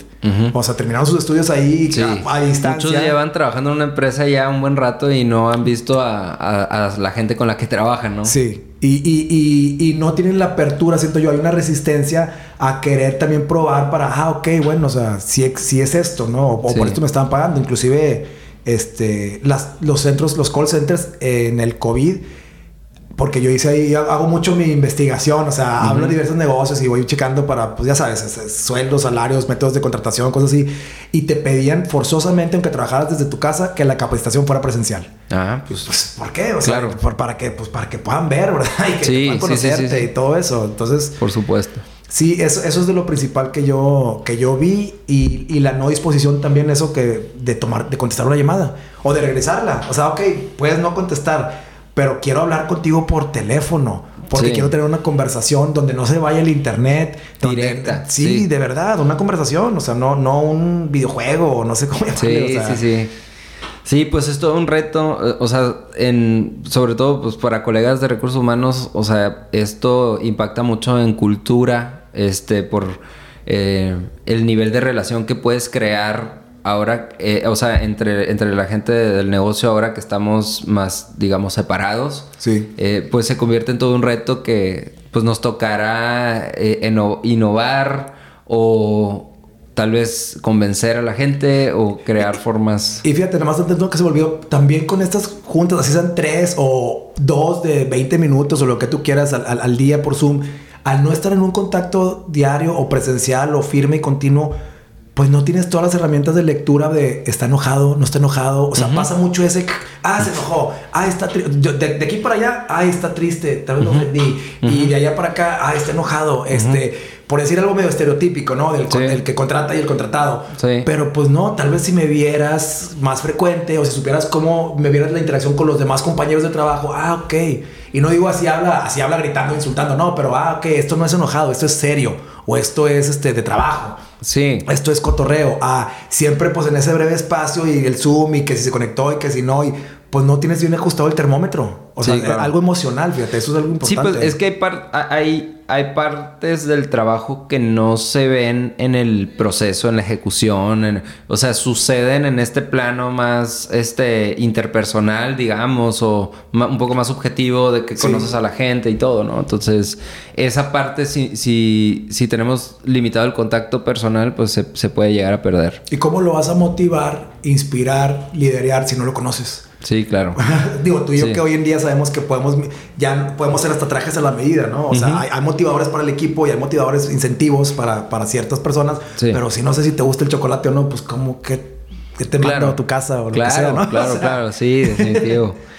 O sea, terminaron sus estudios ahí a, distancia. Muchos llevan trabajando en una empresa ya un buen rato y no han visto a, la gente con la que trabajan, ¿no? Sí. Y, y, y, no tienen la apertura, siento yo, hay una resistencia a querer también probar para, ah, ok, bueno, o sea, si, si es esto, ¿no? O, por esto me estaban pagando. Inclusive, este, las, los centros, los call centers en el COVID porque yo hice ahí, hago mucho mi investigación, o sea, hablo de diversos negocios y voy checando para, pues ya sabes, sueldos, salarios, métodos de contratación, cosas así. Y te pedían forzosamente, aunque trabajaras desde tu casa, que la capacitación fuera presencial. Ah, pues. pues ¿Por qué? O sea, claro. para, que, pues, para que puedan ver, ¿verdad? Y que puedan conocerte y todo eso. Entonces. Por supuesto. Sí, eso, eso es de lo principal que yo, que yo vi y, y, la no disposición también eso que de tomar, de contestar una llamada o de regresarla. O sea, ok, puedes no contestar pero quiero hablar contigo por teléfono. Porque quiero tener una conversación donde no se vaya el internet. Directa. sí, de verdad, una conversación. O sea, no, no un videojuego, no sé cómo llamarlo. Sí, sí, sí. Sí, pues es todo un reto, eh, o sea, en, sobre todo pues para colegas de recursos humanos, o sea, esto impacta mucho en cultura, este, por eh, el nivel de relación que puedes crear ahora, eh, o sea, entre, entre la gente del negocio ahora que estamos más, digamos, separados, sí. Eh, pues se convierte en todo un reto que pues nos tocará eh, innovar o tal vez convencer a la gente o crear formas. Y fíjate, nada más entiendo que se volvió también con estas juntas, así sean tres o dos de 20 minutos o lo que tú quieras al, al día por Zoom, al no estar en un contacto diario o presencial o firme y continuo, pues no tienes todas las herramientas de lectura de está enojado, no está enojado. O sea, pasa mucho ese, ah, se enojó, ah, está triste. De, aquí para allá, ah, está triste, tal vez lo ofendí. Y de allá para acá, ah, está enojado. Este, por decir algo medio estereotípico, ¿no? Del el que contrata y el contratado. Sí. Pero pues no, tal vez si me vieras más frecuente o si supieras cómo me vieras la interacción con los demás compañeros de trabajo, ah, ok. Y no digo así habla, así habla gritando, insultando, no, pero ah, ok, esto no es enojado, esto es serio o esto es este de trabajo. Sí. Esto es cotorreo. Ah, siempre pues en ese breve espacio y el Zoom y que si se conectó y que si no y pues no tienes bien ajustado el termómetro. O sea, algo emocional, fíjate, eso es algo importante. Sí, pues es que hay, hay, hay, partes del trabajo que no se ven en el proceso, en la ejecución, o sea, suceden en este plano más este interpersonal, digamos, o un poco más subjetivo de que conoces a la gente y todo, ¿no? Entonces, esa parte, si, si, si tenemos limitado el contacto personal, pues se, se puede llegar a perder. ¿Y cómo lo vas a motivar, inspirar, liderar si no lo conoces? Sí, claro. Digo, tú y yo que hoy en día sabemos que podemos, ya podemos hacer hasta trajes a la medida, ¿no? O sea, hay, motivadores para el equipo y hay motivadores, incentivos para, para ciertas personas. Pero si no sé si te gusta el chocolate o no, pues como que, te claro. a tu casa o lo claro, que sea, ¿no? Claro, claro, sí, definitivo.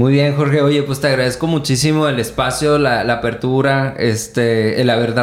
Muy bien, Jorge. Oye, pues te agradezco muchísimo el espacio, la, apertura, este, el haber,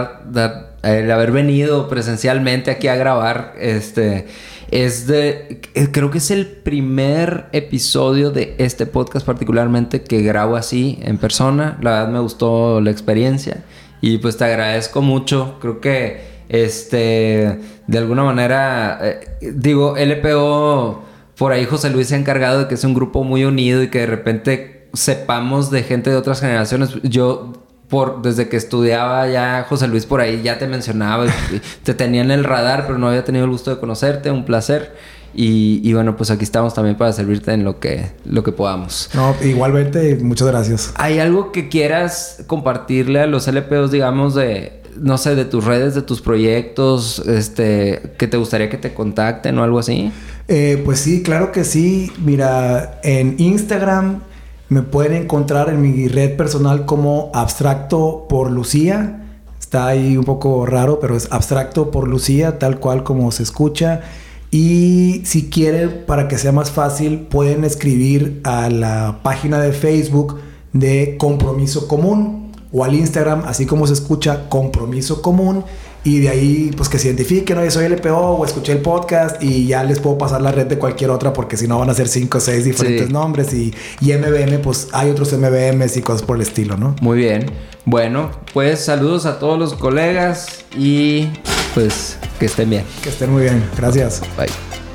el haber venido presencialmente aquí a grabar, este es de. Eh, creo que es el primer episodio de este podcast, particularmente, que grabo así en persona. La verdad me gustó la experiencia. Y pues te agradezco mucho. Creo que. Este. De alguna manera. Eh, digo, LPO. Por ahí José Luis se ha encargado de que sea un grupo muy unido y que de repente sepamos de gente de otras generaciones. Yo por desde que estudiaba ya José Luis por ahí ya te mencionaba, te tenía en el radar, pero no había tenido el gusto de conocerte, un placer. Y, bueno, pues aquí estamos también para servirte en lo que, lo que podamos. No, igualmente, muchas gracias. ¿Hay algo que quieras compartirle a los LPOs, digamos, de, no sé, de tus redes, de tus proyectos, este, que te gustaría que te contacten o algo así? Eh, pues sí, claro que sí. Mira, en Instagram me pueden encontrar en mi red personal como Abstracto por Lucía. Está ahí un poco raro, pero es Abstracto por Lucía, tal cual como se escucha. Y si quieren, para que sea más fácil, pueden escribir a la página de Facebook de Compromiso Común o al Instagram, así como se escucha Compromiso Común. y de ahí, pues que se identifiquen, oye, soy LPO o escuché el podcast y ya les puedo pasar la red de cualquier otra porque si no van a ser cinco o seis diferentes nombres y, y MBM, pues hay otros MBMs y cosas por el estilo, ¿no? Muy bien. Bueno, pues saludos a todos los colegas y pues que estén bien. Que estén muy bien. Gracias. Bye.